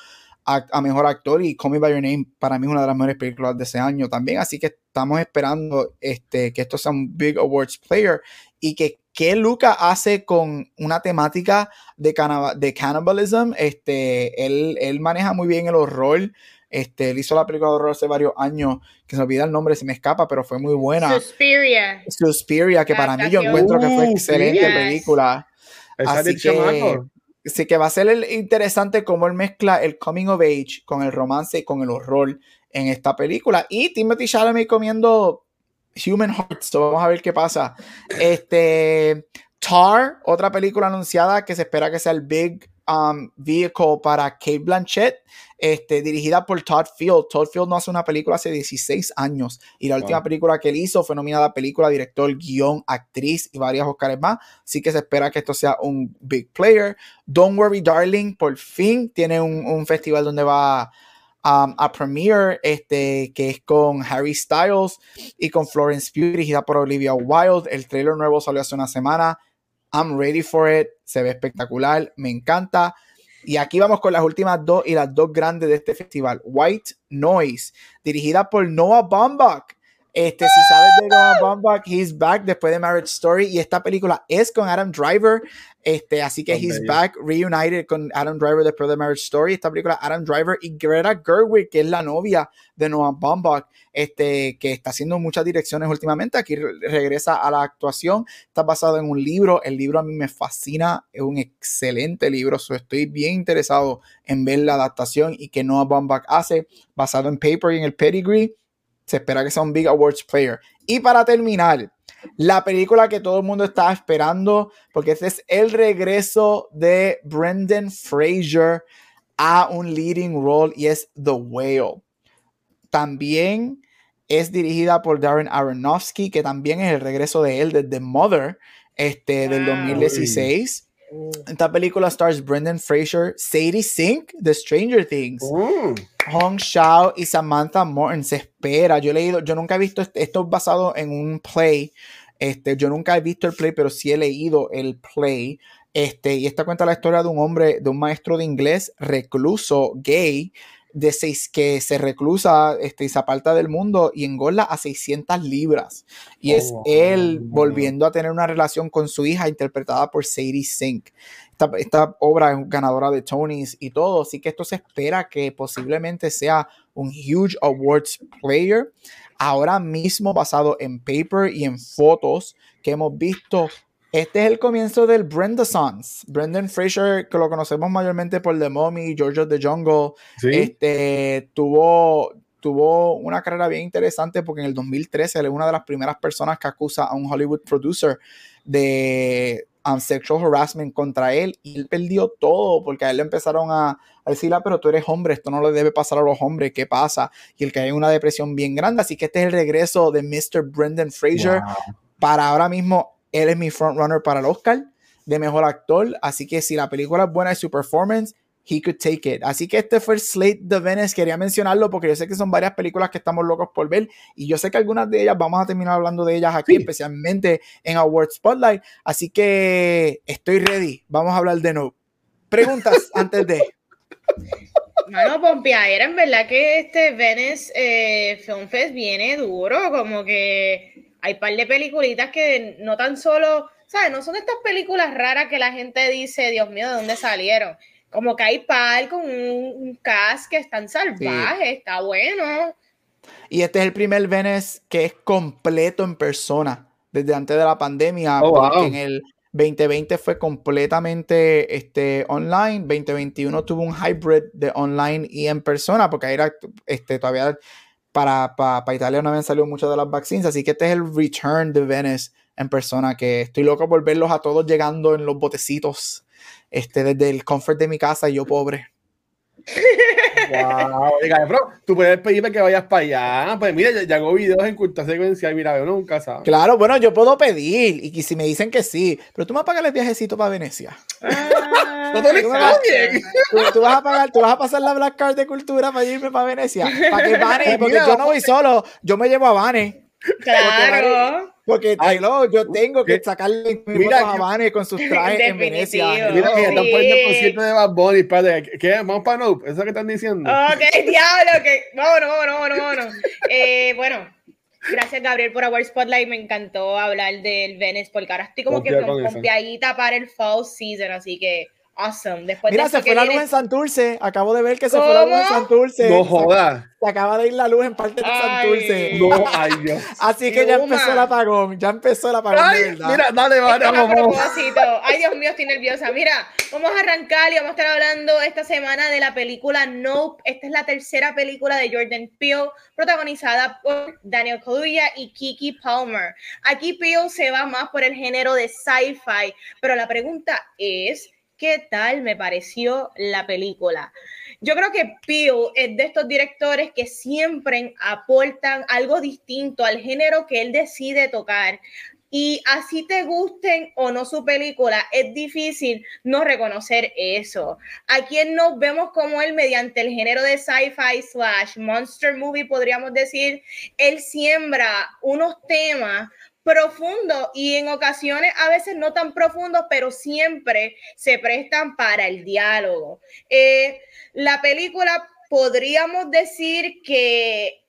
Speaker 3: a, mejor actor. Y Call Me By Your Name para mí es una de las mejores películas de ese año también. Así que estamos esperando este, que esto sea un Big Awards Player y que qué Luca hace con una temática de, de cannibalism. Este, él, él maneja muy bien el horror. Este, él hizo la película de horror hace varios años, que se me olvida el nombre, si me escapa, pero fue muy buena.
Speaker 1: Suspiria.
Speaker 3: Suspiria, que para mí yo encuentro que fue excelente película. Así que, sí que va a ser interesante cómo él mezcla el coming of age con el romance y con el horror en esta película. Y Timothy Chalamet comiendo Human Hearts. vamos a ver qué pasa. Este, Tar, otra película anunciada que se espera que sea el big um, vehicle para Kate Blanchett, este, dirigida por Todd Field. Todd Field no hace una película hace 16 años y la última película que él hizo fue nominada película, director, guion, actriz y varias Oscars más. Así que se espera que esto sea un big player. Don't Worry Darling, por fin tiene un, festival donde va um, a premiere, este, que es con Harry Styles y con Florence Pugh, dirigida por Olivia Wilde. El trailer nuevo salió hace una semana I'm ready for it. Se ve espectacular. Me encanta. Y aquí vamos con las últimas dos y las dos grandes de este festival. White Noise, dirigida por Noah Baumbach. Este, si sabes de Noah Baumbach, he's back después de Marriage Story y esta película es con Adam Driver. Este, así que he's back, reunited con Adam Driver después de Marriage Story. Esta película, Adam Driver y Greta Gerwig, que es la novia de Noah Baumbach, este, que está haciendo muchas direcciones últimamente. Aquí regresa a la actuación. Está basado en un libro. El libro a mí me fascina. Es un excelente libro. estoy bien interesado en ver la adaptación y que Noah Baumbach hace, basado en paper y en el pedigree se espera que sea un Big Awards Player. Y para terminar, la película que todo el mundo estaba esperando, porque este es el regreso de Brendan Fraser a un leading role y es The Whale. También es dirigida por Darren Aronofsky, que también es el regreso de él desde Mother, este, del 2016. Esta película stars Brendan Fraser, Sadie Sink de Stranger Things. Mm. Hong Shao y Samantha Morton se espera. Yo he leído, yo nunca he visto esto es basado en un play. Este, yo nunca he visto el play, pero sí he leído el play. Este, y esta cuenta la historia de un hombre, de un maestro de inglés recluso gay, de seis, que se reclusa este, y se aparta del mundo y engorda a 600 libras. Y es oh, él volviendo a tener una relación con su hija interpretada por Sadie Sink. Esta, obra es ganadora de Tonys y todo, así que esto se espera que posiblemente sea un huge awards player. Ahora mismo basado en paper y en fotos que hemos visto este es el comienzo del Brenda Sons. Brendan Fraser, que lo conocemos mayormente por The Mommy, George of the Jungle, este, tuvo, tuvo una carrera bien interesante porque en el 2013 él es una de las primeras personas que acusa a un Hollywood producer de um, sexual harassment contra él y él perdió todo porque a él le empezaron a, decirle, ah, pero tú eres hombre, esto no le debe pasar a los hombres, ¿qué pasa? Y él cae en una depresión bien grande, así que este es el regreso de Mr. Brendan Fraser para ahora mismo él es mi frontrunner para el Oscar de mejor actor. Así que si la película es buena y su performance, he could take it. Así que este fue el Slate de Venice. Quería mencionarlo porque yo sé que son varias películas que estamos locos por ver y yo sé que algunas de ellas vamos a terminar hablando de ellas aquí, especialmente en Award Spotlight. Así que estoy ready. Vamos a hablar de nuevo. Preguntas antes de.
Speaker 1: Mano, Pompeadera, en verdad que este Venice eh, Film Fest viene duro, como que hay par de peliculitas que no tan solo, ¿sabes? No son estas películas raras que la gente dice, Dios mío, ¿de dónde salieron? Como que hay par con un, cast que están salvajes, está bueno.
Speaker 3: Y este es el primer Venice que es completo en persona desde antes de la pandemia, oh, porque en el 2020 fue completamente este, online, 2021 tuvo un hybrid de online y en persona, porque ahí era este, todavía para, para, Italia no habían salido muchas de las vaccines, así que este es el return de Venice en persona, que estoy loco por verlos a todos llegando en los botecitos, este, desde el comfort de mi casa yo pobre.
Speaker 2: Wow, oiga, bro, tú puedes pedirme que vayas para allá. Pues mira, ya, hago videos en culta secuencial. Mira, yo nunca sabes.
Speaker 3: Claro, bueno, yo puedo pedir. Y si me dicen que sí, pero tú me pagas el viajecito para Venecia.
Speaker 1: Ah, no
Speaker 3: te tú, tú, vas a pagar, tú vas a pasar la Black Card de cultura para irme para Venecia. Para que Vane, porque yo no voy solo, yo me llevo a Vane.
Speaker 1: Claro.
Speaker 3: Porque Taylor, yo tengo que sacarle mira, a con sus trajes en Venecia.
Speaker 2: Mira que están poniendo el concierto de Bad Bunny, padre. ¿Qué? ¿Vamos para Nope? ¿Eso que están diciendo?
Speaker 1: Ok, diablo, que vámonos, vámonos, vámonos, vámonos. Eh, bueno, gracias Gabriel por Award Spotlight. Me encantó hablar del Venice, porque ahora estoy como que con confiadita para el fall season, así que awesome. Después
Speaker 3: Mira, se fue la luz en Santurce. Acabo de ver que se fue la luz en Santurce.
Speaker 2: No jodas.
Speaker 3: Se acaba de ir la luz en parte de Santurce.
Speaker 2: No, ay Dios.
Speaker 3: Así que ya empezó el apagón. Ya empezó el apagón.
Speaker 2: Ay, mira, dale, vale,
Speaker 1: vamos. A propósito. Ay, Dios mío, estoy nerviosa. Mira, vamos a arrancar y vamos a estar hablando esta semana de la película Nope. Esta es la tercera película de Jordan Peele, protagonizada por Daniel Kaluuya y Kiki Palmer. Aquí Peele se va más por el género de sci-fi, pero la pregunta es qué tal me pareció la película. Yo creo que Peele es de estos directores que siempre aportan algo distinto al género que él decide tocar. Y así te gusten o no su película, es difícil no reconocer eso. A quien nos vemos como él mediante el género de sci-fi slash monster movie, podríamos decir, él siembra unos temas profundo y en ocasiones a veces no tan profundo, pero siempre se prestan para el diálogo. Eh, la película podríamos decir que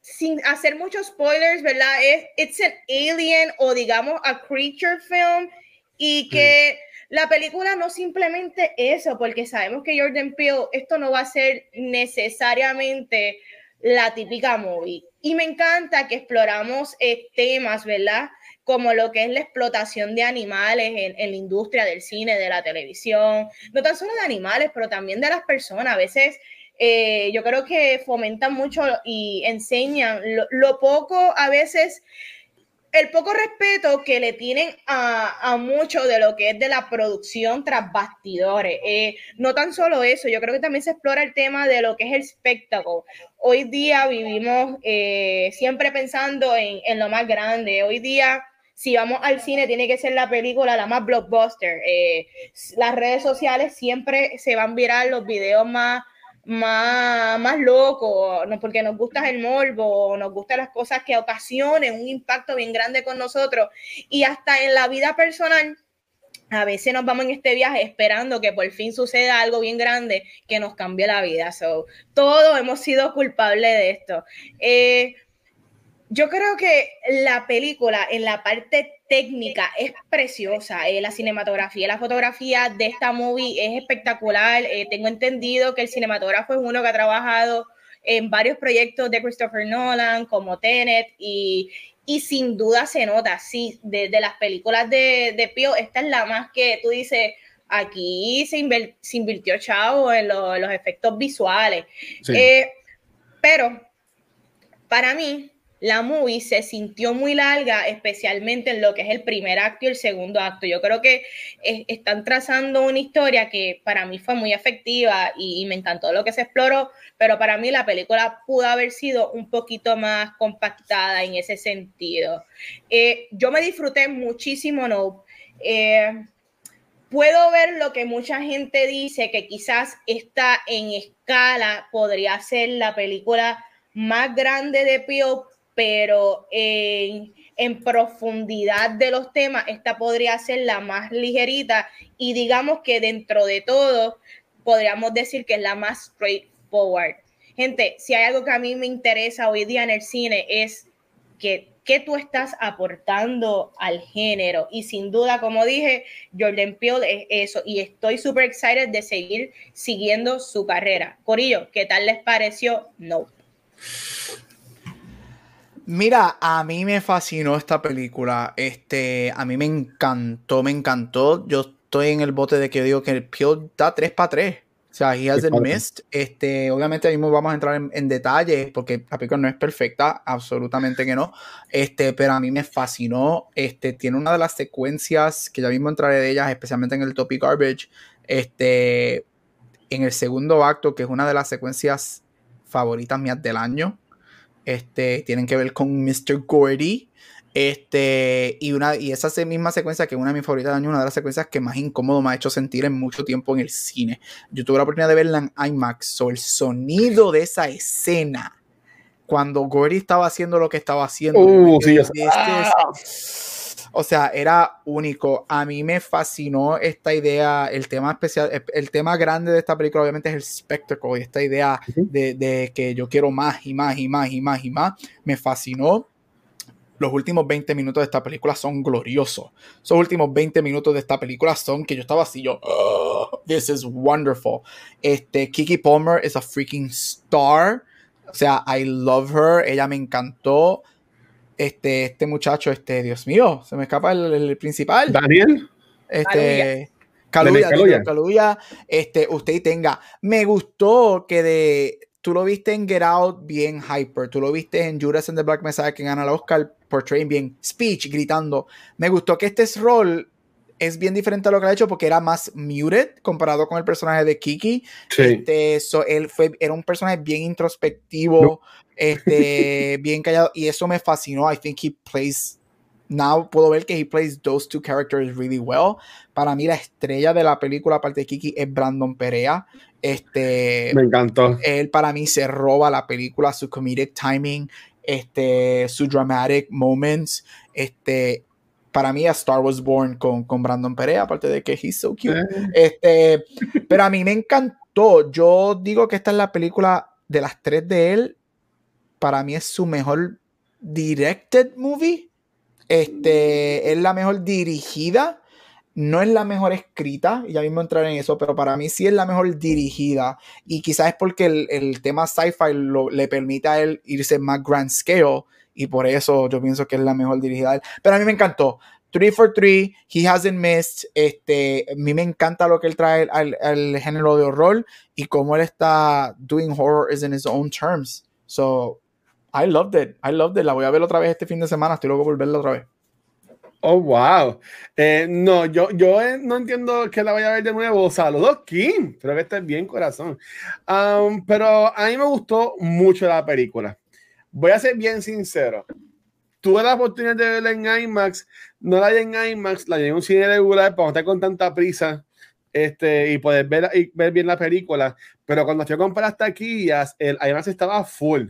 Speaker 1: sin hacer muchos spoilers, ¿verdad? Es it's an alien o digamos a creature film y que la película no simplemente eso, porque sabemos que Jordan Peele esto no va a ser necesariamente la típica movie. Y me encanta que exploramos eh, temas, ¿verdad? Como lo que es la explotación de animales en, la industria del cine, de la televisión, no tan solo de animales, pero también de las personas. A veces eh, yo creo que fomentan mucho y enseñan lo, poco, a veces, el poco respeto que le tienen a, a, mucho de lo que es de la producción tras bastidores. Eh, no tan solo eso, yo creo que también se explora el tema de lo que es el espectáculo. Hoy día vivimos eh, siempre pensando en, en, lo más grande. Hoy día si vamos al cine, tiene que ser la película la más blockbuster. las redes sociales siempre se van a virar los videos más más, más loco, no, porque nos gusta el morbo, nos gustan las cosas que ocasionen un impacto bien grande con nosotros. Y hasta en la vida personal, a veces nos vamos en este viaje esperando que por fin suceda algo bien grande que nos cambie la vida. So, todos hemos sido culpables de esto. Eh, yo creo que la película en la parte técnica es preciosa. Eh, la cinematografía, la fotografía de esta movie es espectacular. Eh, tengo entendido que el cinematógrafo es uno que ha trabajado en varios proyectos de Christopher Nolan, como Tenet, y, y sin duda se nota, sí, de, las películas de, de Pio, esta es la más que tú dices, aquí se, invirtió chavo en, los efectos visuales. Eh, pero para mí, la movie se sintió muy larga, especialmente en lo que es el primer acto y el segundo acto. Yo creo que están trazando una historia que para mí fue muy efectiva y, me encantó lo que se exploró, pero para mí la película pudo haber sido un poquito más compactada en ese sentido. Eh, yo me disfruté muchísimo, ¿no? Eh, puedo ver lo que mucha gente dice, que quizás está en escala, podría ser la película más grande de Pio pero en, profundidad de los temas, esta podría ser la más ligerita y digamos que dentro de todo podríamos decir que es la más straightforward. Gente, si hay algo que a mí me interesa hoy día en el cine es que qué tú estás aportando al género. Y sin duda, como dije, Jordan Peele es eso. Y estoy súper excited de seguir siguiendo su carrera. Corillo, ¿qué tal les pareció? No.
Speaker 3: Mira, a mí me fascinó esta película. Este, a mí me encantó, me encantó. Yo estoy en el bote de que digo que el Peel da 3 para 3. O sea, he hasn't missed. Este, obviamente ahí mismo vamos a entrar en, en, detalles porque la película no es perfecta, absolutamente que no. Este, pero a mí me fascinó. Este, tiene una de las secuencias que ya mismo entraré de ellas, especialmente en el Topic Garbage. Este, en el segundo acto, que es una de las secuencias favoritas mías del año este, tienen que ver con Mr. Gordy. Este, y, una, y esa misma secuencia, que es una de mis favoritas del año, una de las secuencias que más incómodo me ha hecho sentir en mucho tiempo en el cine. Yo tuve la oportunidad de verla en IMAX, o el sonido de esa escena, cuando Gordy estaba haciendo lo que estaba haciendo. Uh, sí, este o sea, era único. A mí me fascinó esta idea, el tema especial, el tema grande de esta película obviamente es el spectacle y esta idea de, que yo quiero más y más y más y más y más. Me fascinó los últimos 20 minutos de esta película son gloriosos. Esos últimos 20 minutos de esta película son que yo estaba así, yo, this is wonderful. Este, Kiki Palmer is a freaking star. O sea, I love her. Ella me encantó este, este muchacho, este, Dios mío, se me escapa el, principal.
Speaker 2: Daniel.
Speaker 3: Este. Caluya, Caluya, este, usted tenga. Me gustó que de. Tú lo viste en Get Out bien hyper. Tú lo viste en Judas and the Black Messiah que gana el Oscar portraying bien speech, gritando. Me gustó que este rol es bien diferente a lo que ha hecho porque era más muted comparado con el personaje de Kiki. Sí. Este, él fue, era un personaje bien introspectivo, este, bien callado, y eso me fascinó. I think he plays, now puedo ver que he plays those two characters really well. Para mí la estrella de la película, aparte de Kiki, es Brandon Perea. Este,
Speaker 2: me encantó.
Speaker 3: Él para mí se roba la película, su comedic timing, este, su dramatic moments, este, para mí a Star Wars Born con, con Brandon Perea, aparte de que he's so cute. Eh. Este, pero a mí me encantó. Yo digo que esta es la película de las tres de él. Para mí es su mejor directed movie. Este, es la mejor dirigida. No es la mejor escrita, ya mismo entrar en eso, pero para mí sí es la mejor dirigida. Y quizás es porque el, el tema sci-fi le permite a él irse más grand scale y por eso yo pienso que es la mejor dirigida. Pero a mí me encantó. 3 for 3, he hasn't missed. Este, a mí me encanta lo que él trae al, al, género de horror y cómo él está doing horror is in his own terms. So, I loved it. I loved it. La voy a ver otra vez este fin de semana. Estoy loco por verla otra vez.
Speaker 2: Oh, wow. Eh, no, yo, yo eh, no entiendo que la vaya a ver de nuevo. Saludos, Kim. Espero que estés bien, corazón. Um, pero a mí me gustó mucho la película voy a ser bien sincero. Tuve la oportunidad de verla en IMAX, no la vi en IMAX, la vi en un cine regular para no estar con tanta prisa este, y poder ver, y ver bien la película. Pero cuando fui a comprar las taquillas, el IMAX estaba full.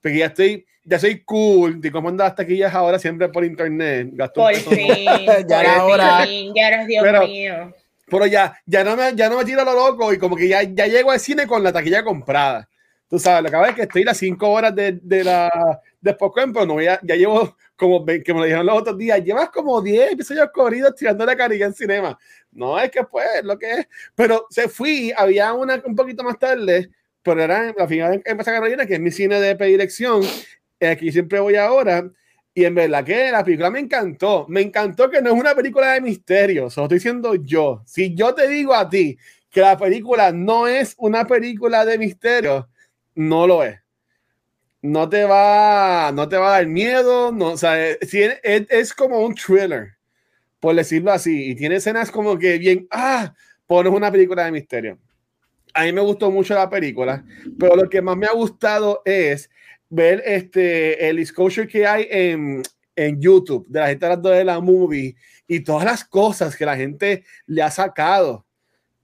Speaker 2: Porque ya estoy, ya soy cool, y como las taquillas ahora siempre por internet.
Speaker 1: por fin, ya era hora. Ya eres Dios pero, mío.
Speaker 2: Pero ya, ya no me, ya no me tiro lo loco y como que ya, ya llego al cine con la taquilla comprada tú sabes, lo que pasa es que estoy las cinco horas de, de la de pero no, ya, ya llevo como, que me lo dijeron los otros días, llevas como 10 episodios corridos tirando la carilla en cinema. No, es que pues, lo que es. Pero se fui, había una un poquito más tarde, pero era la final de Esa Carolina, que es mi cine de predilección, aquí siempre voy ahora. Y en verdad que la película me encantó. Me encantó que no es una película de misterio. Eso estoy diciendo yo. Si yo te digo a ti que la película no es una película de misterio, no lo es. No te va, no te va a dar miedo, no, o sea, es, es, como un thriller, por decirlo así, y tiene escenas como que bien, ah, pones una película de misterio. A mí me gustó mucho la película, pero lo que más me ha gustado es ver este, el disclosure que hay en, en YouTube de la gente hablando de la movie y todas las cosas que la gente le ha sacado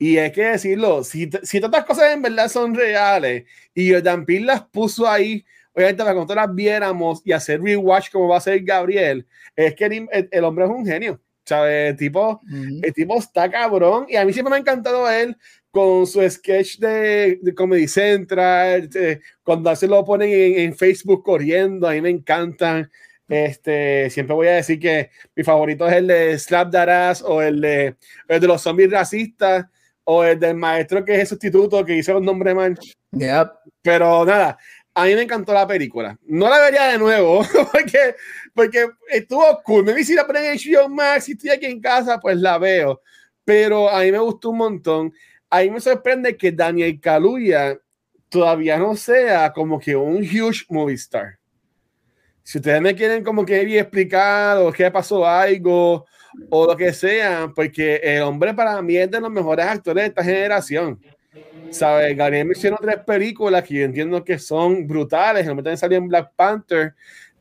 Speaker 2: y hay que decirlo, si, si todas las cosas en verdad son reales y Jordan Peele las puso ahí, obviamente para que nosotros las viéramos y hacer rewatch como va a hacer Gabriel, es que el, hombre es un genio. ¿sabes? El tipo, el tipo está cabrón y a mí siempre me ha encantado él con su sketch de, de Comedy Central, cuando se lo ponen en, Facebook corriendo, a mí me encantan. Este, siempre voy a decir que mi favorito es el de Slap That o el de, el de los zombies racistas o el del maestro que es el sustituto que hizo un nombre mal. Pero nada, a mí me encantó la película. No la vería de nuevo porque, porque estuvo cool. Me si la ponen en HBO Max, si estoy aquí en casa, pues la veo. Pero a mí me gustó un montón. A mí me sorprende que Daniel Kaluuya todavía no sea como que un huge movie star. Si ustedes me quieren como que explicar o qué pasó algo o lo que sea, porque el hombre para mí es de los mejores actores de esta generación. ¿Sabes? Gabriel mencionó tres películas que yo entiendo que son brutales. El momento de salir en Black Panther,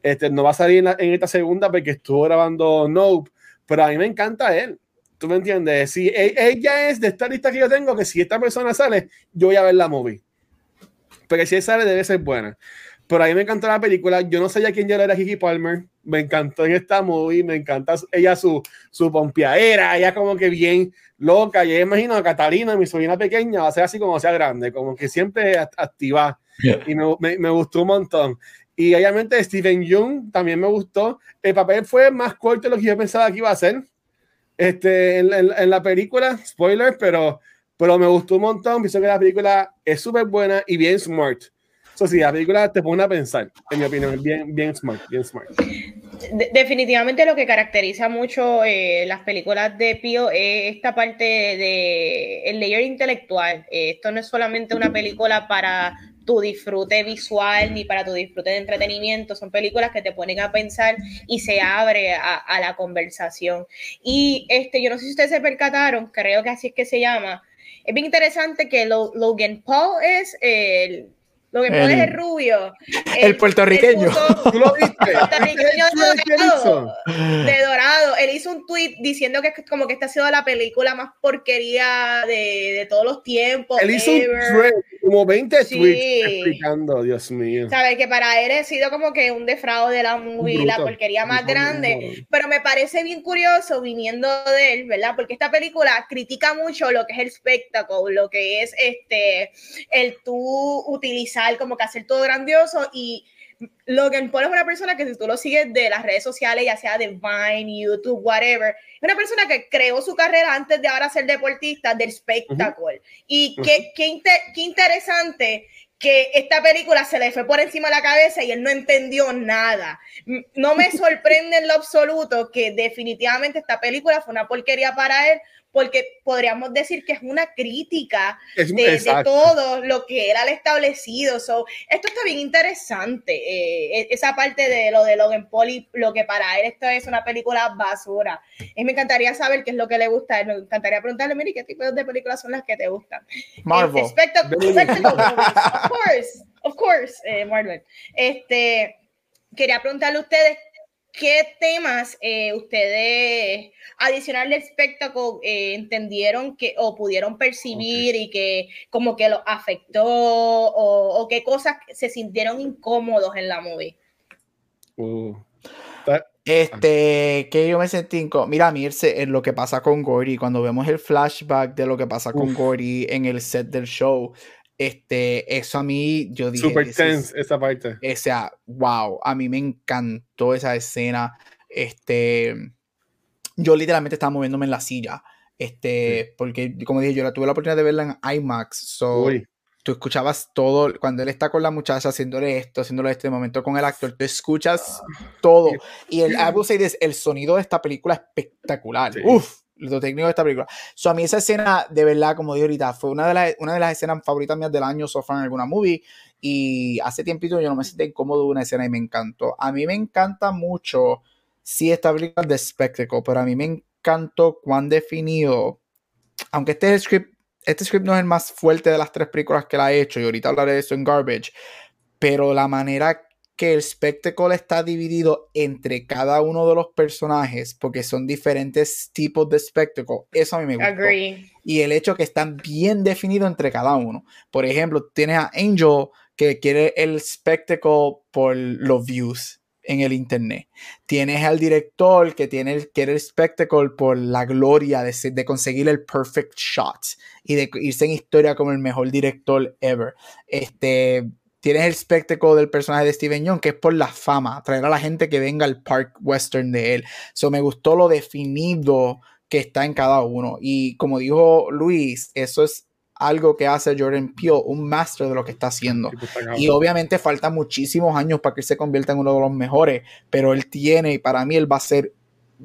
Speaker 2: este, no va a salir en, esta segunda porque estuvo grabando Nope, pero a mí me encanta él. ¿Tú me entiendes? Si e, ella es de esta lista que yo tengo, que si esta persona sale, yo voy a ver la movie. Porque si él sale, debe ser buena. Pero a mí me encantó la película. Yo no sabía quién ya era Kiki Palmer. Me encantó en esta movie. Me encanta ella, su, su pompeadera. Ella como que bien loca. Yo imagino a Catalina, mi sobrina pequeña, va a ser así como sea grande. Como que siempre activa. Y me, me, gustó un montón. Y obviamente Steven Young también me gustó. El papel fue más corto de lo que yo pensaba que iba a ser. Este, en, en, la película, spoiler, pero, pero me gustó un montón. Pienso que la película es súper buena y bien smart eso sí, la película te pone a pensar, en mi opinión, bien, bien smart, bien smart.
Speaker 1: definitivamente lo que caracteriza mucho eh, las películas de Pío es esta parte de el layer intelectual. Eh, esto no es solamente una película para tu disfrute visual ni para tu disfrute de entretenimiento, son películas que te ponen a pensar y se abre a, la conversación. Y este, yo no sé si ustedes se percataron, creo que así es que se llama. Es bien interesante que Logan Paul es el Logan Paul es el rubio.
Speaker 3: El, puertorriqueño.
Speaker 2: ¿Tú lo viste?
Speaker 1: Puertorriqueño de dorado, de dorado. Él hizo un tweet diciendo que como que esta ha sido la película más porquería de, de todos los tiempos.
Speaker 2: Él hizo un thread, como 20 tweets explicando, Dios mío.
Speaker 1: Sabes que para él ha sido como que un defraude de la movie, la porquería más grande. Pero me parece bien curioso viniendo de él, ¿verdad? Porque esta película critica mucho lo que es el espectáculo, lo que es este el tú utilizar como que hacer todo grandioso y Logan Paul es una persona que si tú lo sigues de las redes sociales, ya sea de Vine, YouTube, whatever, es una persona que creó su carrera antes de ahora ser deportista del espectáculo. Y qué, qué, qué, interesante que esta película se le fue por encima de la cabeza y él no entendió nada. No me sorprende en lo absoluto que definitivamente esta película fue una porquería para él, porque podríamos decir que es una crítica de, todo lo que era el establecido. So, esto está bien interesante, eh, e, esa parte de lo de Logan Paul y lo que para él esto es una película basura. Y me encantaría saber qué es lo que le gusta. Me encantaría preguntarle, mire, ¿qué tipo de películas son las que te gustan?
Speaker 3: Marvel.
Speaker 1: of course, of course, eh, Marvel. Este, quería preguntarle a ustedes ¿Qué temas eh, ustedes, adicional del espectáculo, eh, entendieron que o pudieron percibir y que como que lo afectó o, qué cosas se sintieron incómodos en la movie?
Speaker 3: Uh, este, que yo me sentí incómodo. Mira, Mirce, en lo que pasa con Gordy, cuando vemos el flashback de lo que pasa con Gordy en el set del show, este, eso a mí, yo dije.
Speaker 2: Super tense esa parte.
Speaker 3: O sea, wow, a mí me encantó esa escena. Este, yo literalmente estaba moviéndome en la silla. Este, porque como dije, yo la tuve la oportunidad de verla en IMAX. So, tú escuchabas todo, cuando él está con la muchacha haciéndole esto, haciéndole este momento con el actor, tú escuchas todo. Y el, el sonido de esta película es espectacular. Uf, lo técnico de esta película. So, a mí esa escena, de verdad, como dije ahorita, fue una de, las, una de las escenas favoritas mías del año so far en alguna movie. Y hace tiempito yo no me sentí incómodo de una escena y me encantó. A mí me encanta mucho, sí, esta película de spectacle, pero a mí me encantó cuán definido, aunque este script, este script no es el más fuerte de las tres películas que la ha hecho, y ahorita hablaré de eso en Garbage, pero la manera que el espectáculo está dividido entre cada uno de los personajes porque son diferentes tipos de espectáculo. Eso a mí me gusta. Y el hecho que están bien definidos entre cada uno. Por ejemplo, tienes a Angel que quiere el espectáculo por los views en el internet. Tienes al director que tiene el, quiere el espectáculo por la gloria de, de conseguir el perfect shot y de irse en historia como el mejor director ever. Este, tienes el espectáculo del personaje de Steven Young, que es por la fama, traer a la gente que venga al park western de él. So me gustó lo definido que está en cada uno. Y como dijo Luis, eso es algo que hace Jordan Peele, un master de lo que está haciendo. Y obviamente falta muchísimos años para que él se convierta en uno de los mejores, pero él tiene, y para mí él va a ser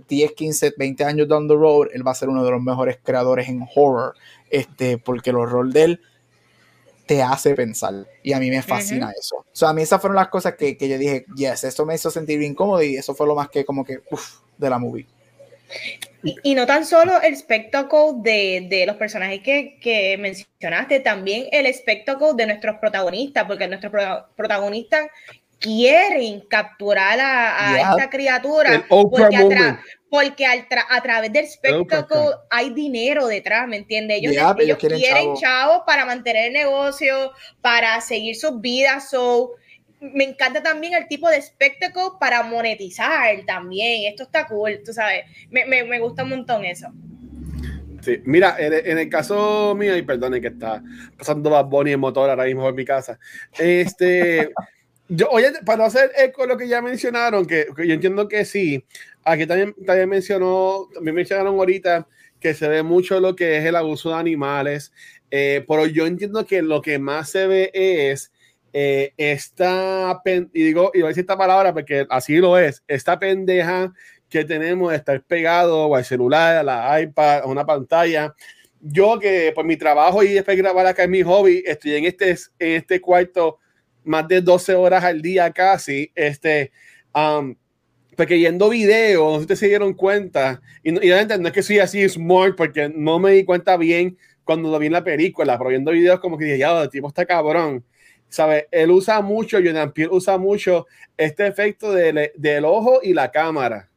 Speaker 3: 10, 15, 20 años down the road, él va a ser uno de los mejores creadores en horror, este, porque los rol de él te hace pensar. Y a mí me fascina eso. O sea, a mí esas fueron las cosas que, que, yo dije, yes, esto me hizo sentir bien cómodo y eso fue lo más que como que, uff, de la movie.
Speaker 1: Y, y, no tan solo el espectáculo de, de, los personajes que, que, mencionaste, también el espectáculo de nuestros protagonistas, porque nuestros protagonistas quieren capturar a, esta criatura porque, porque a través del espectáculo hay dinero detrás, ¿me entiendes? Ellos, ellos, quieren, chavos. para mantener el negocio, para seguir sus vidas. So, me encanta también el tipo de espectáculo para monetizar también. Esto está cool, tú sabes. Me, me, me gusta un montón eso.
Speaker 2: Sí, mira, en, el caso mío, y perdone que está pasando Bad Bunny en motor ahora mismo en mi casa. Este, yo, oye, para hacer eco lo que ya mencionaron, que, yo entiendo que sí, aquí también, también mencionó, también mencionaron ahorita que se ve mucho lo que es el abuso de animales, eh, pero yo entiendo que lo que más se ve es eh, esta, y digo, y voy a decir esta palabra porque así lo es, esta pendeja que tenemos de estar pegado o al celular, a la iPad, a una pantalla. Yo que por mi trabajo y después grabar acá en mi hobby, estoy en este, en este cuarto más de 12 horas al día casi, este, um, porque yendo videos, no sé si te se dieron cuenta, y, y no es que soy así smart, porque no me di cuenta bien cuando lo vi en la película, pero viendo videos como que dije, ya, el tipo está cabrón. ¿sabes? Él usa mucho, Jordan Peele usa mucho este efecto de, del ojo y la cámara.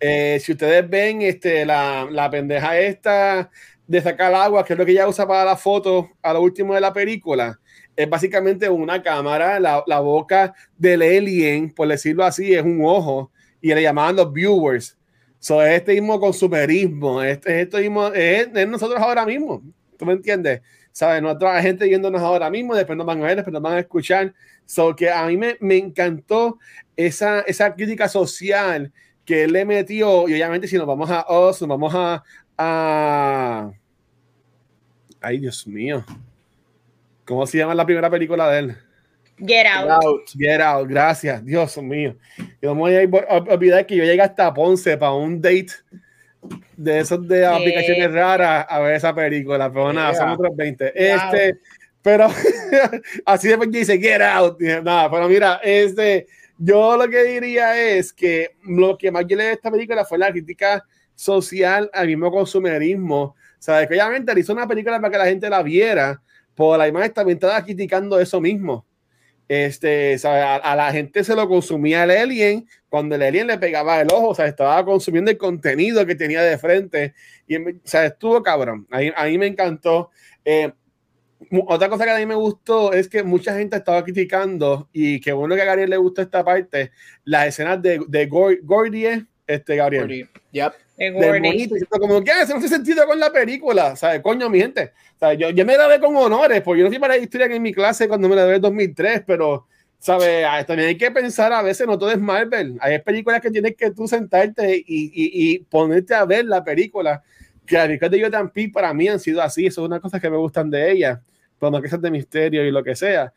Speaker 2: Eh, si ustedes ven este, la, la, pendeja esta de sacar agua, que es lo que ella usa para la foto a lo último de la película, es básicamente una cámara, la, la boca del alien, por decirlo así, es un ojo, y le llamaban los viewers. So, es este mismo consumerismo, este, esto mismo, es, es, nosotros ahora mismo. ¿Tú me entiendes? ¿Sabes? Nuestra gente viéndonos ahora mismo, después nos van a ver, después nos van a escuchar. So, que a mí me, me encantó esa, esa crítica social que él le metió. Y obviamente, si nos vamos a Oz, nos vamos a, a. Ay, Dios mío. ¿Cómo se llama la primera película de él?
Speaker 1: Get out.
Speaker 2: Get out. Gracias, Dios mío. Yo no me voy a olvidar que yo llegué hasta Ponce para un date de esos de aplicaciones raras a ver esa película, pero nada, son otros 20. Este, pero así después dice Get out. Nada, pero mira, este, yo lo que diría es que lo que más yo leí de esta película fue la crítica social al mismo consumerismo. Sabes que obviamente hizo una película para que la gente la viera, por la imagen también estaba criticando eso mismo. Este, A, la gente se lo consumía el alien cuando el alien le pegaba el ojo, o sea, estaba consumiendo el contenido que tenía de frente. Y, o estuvo cabrón. A, a mí me encantó. Eh, otra cosa que a mí me gustó es que mucha gente estaba criticando y que bueno que a Gabriel le gustó esta parte, las escenas de, de Gordie, este Gabriel. Gordy.
Speaker 3: Yep
Speaker 2: como que eso no hace sentido con la película, ¿sabes? Coño, mi gente. Yo, yo me grabé con honores, porque yo no fui para la historia en mi clase cuando me la grabé en 2003, pero, ¿sabes? También hay que pensar a veces, no todo es Marvel. Hay películas que tienes que tú sentarte y, y, y ponerte a ver la película. Que películas de Jordan Peele para mí han sido así, eso es una cosa que me gustan de ella, más que de misterio y lo que sea.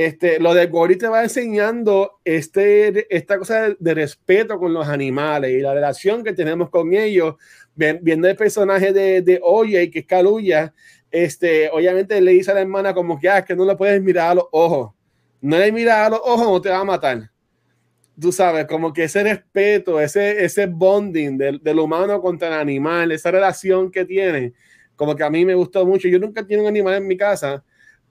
Speaker 2: Este, lo de Gori te va enseñando este, esta cosa de, respeto con los animales y la relación que tenemos con ellos, viendo el personaje de, de Oye, que es Caluya, este, obviamente le dice a la hermana como que, ah, que no le puedes mirar a los ojos. No le miras a los ojos, no te va a matar. Tú sabes, como que ese respeto, ese, ese bonding del, del humano contra el animal, esa relación que tiene, como que a mí me gustó mucho. Yo nunca tengo un animal en mi casa,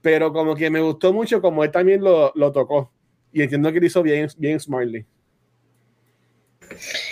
Speaker 2: pero como que me gustó mucho como él también lo, lo tocó. Y entiendo que lo hizo bien, bien Smartly.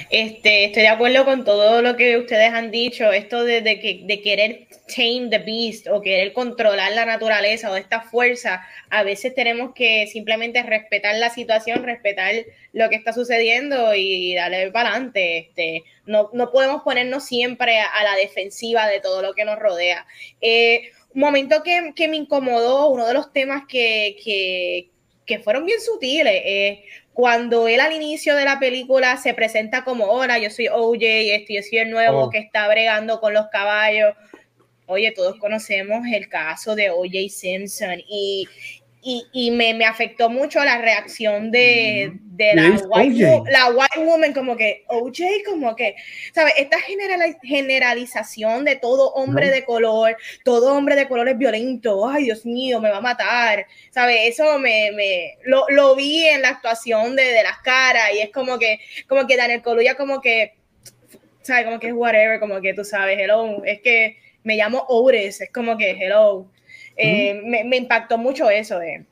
Speaker 1: Este, estoy de acuerdo con todo lo que ustedes han dicho, esto de, que, de querer tame the beast o querer controlar la naturaleza o esta fuerza, a veces tenemos que simplemente respetar la situación, respetar lo que está sucediendo y darle para adelante. Este, no, no podemos ponernos siempre a, la defensiva de todo lo que nos rodea. Eh, momento que, que, me incomodó, uno de los temas que, que, que fueron bien sutiles, eh, cuando él al inicio de la película se presenta como, hola, yo soy OJ, este, yo soy el nuevo oh. que está bregando con los caballos. Oye, todos conocemos el caso de OJ Simpson y, y, me, me, afectó mucho la reacción de, de la, white, la, white, woman, como que, OJ, como que, ¿sabes? Esta generalización de todo hombre de color, todo hombre de color es violento, ay Dios mío, me va a matar, ¿sabes? Eso me, me lo, lo, vi en la actuación de, de, las caras y es como que, como que Daniel Coluya como que, ¿sabes? Como que es whatever, como que tú sabes, hello, es que me llamo Ores, es como que hello eh, me, impactó mucho eso, de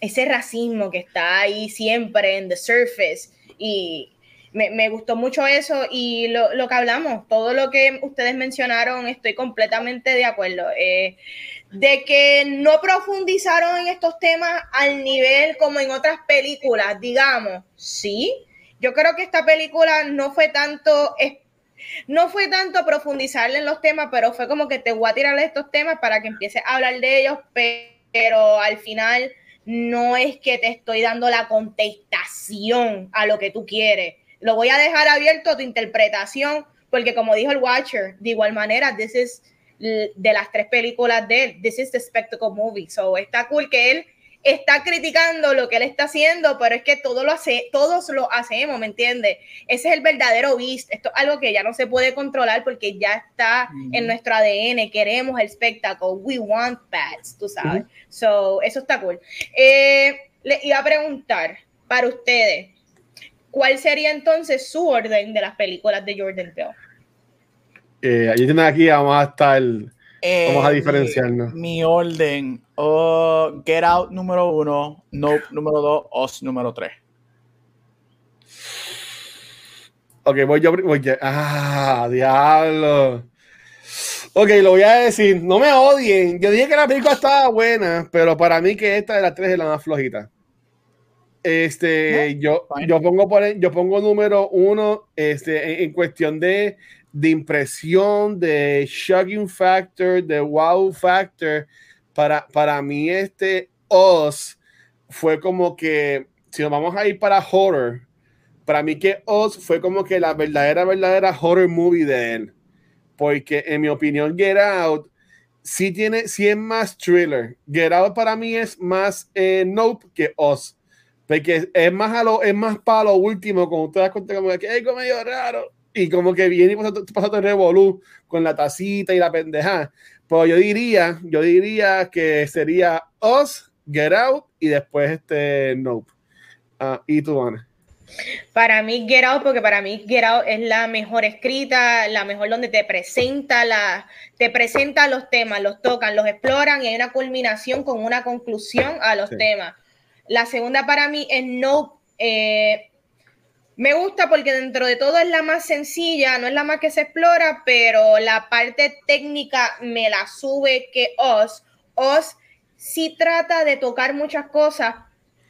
Speaker 1: ese racismo que está ahí siempre en the surface y me, gustó mucho eso y lo, que hablamos, todo lo que ustedes mencionaron, estoy completamente de acuerdo. Eh, de que no profundizaron en estos temas al nivel como en otras películas, digamos, sí. Yo creo que esta película no fue tanto no fue tanto profundizarle en los temas, pero fue como que te voy a tirar estos temas para que empieces a hablar de ellos, pero al final no es que te estoy dando la contestación a lo que tú quieres. Lo voy a dejar abierto a tu interpretación, porque como dijo el Watcher, de igual manera, this is de las tres películas de él, this is the spectacle movie. So está cool que él está criticando lo que él está haciendo, pero es que todo lo hace, todos lo hacemos, ¿me entiendes? Ese es el verdadero beast. Esto es algo que ya no se puede controlar porque ya está en nuestro ADN. Queremos el espectáculo. We want bats, tú sabes. So, eso está cool. Eh, le iba a preguntar para ustedes, ¿cuál sería entonces su orden de las películas de Jordan Peele?
Speaker 2: Eh, allí aquí, vamos a estar, vamos a eh, diferenciarnos.
Speaker 3: mi orden Oh, Get Out número uno, Nope número dos, Oz número tres.
Speaker 2: Ok, voy yo. Voy Ah, diablo. Ok, lo voy a decir. No me odien. Yo dije que la película estaba buena, pero para mí que esta de las tres es la más flojita. Este, yo, yo, pongo por, yo pongo número uno este, en, cuestión de, de, impresión, de shocking factor, de wow factor. Para, para mí, este Oz fue como que, si nos vamos a ir para horror, para mí que Oz fue como que la verdadera, verdadera horror movie de él. Porque en mi opinión, Get Out sí tiene, sí es más thriller. Get Out para mí es más eh, Nope que Oz. Porque es más, a lo, es más para lo último, como te das cuenta como que como medio raro. Y como que viene y pasa, pasa todo el revolú con la tacita y la pendeja. Pero yo diría, yo diría que sería Oz, Get Out y después este Nope. Uh, y tú, Ana.
Speaker 1: Para mí, Get Out, porque para mí Get Out es la mejor escrita, la mejor donde te presenta, la, te presenta los temas, los tocan, los exploran y hay una culminación con una conclusión a los temas. La segunda para mí es No. Eh, me gusta porque dentro de todo es la más sencilla, no es la más que se explora, pero la parte técnica me la sube que Oz. Oz sí trata de tocar muchas cosas,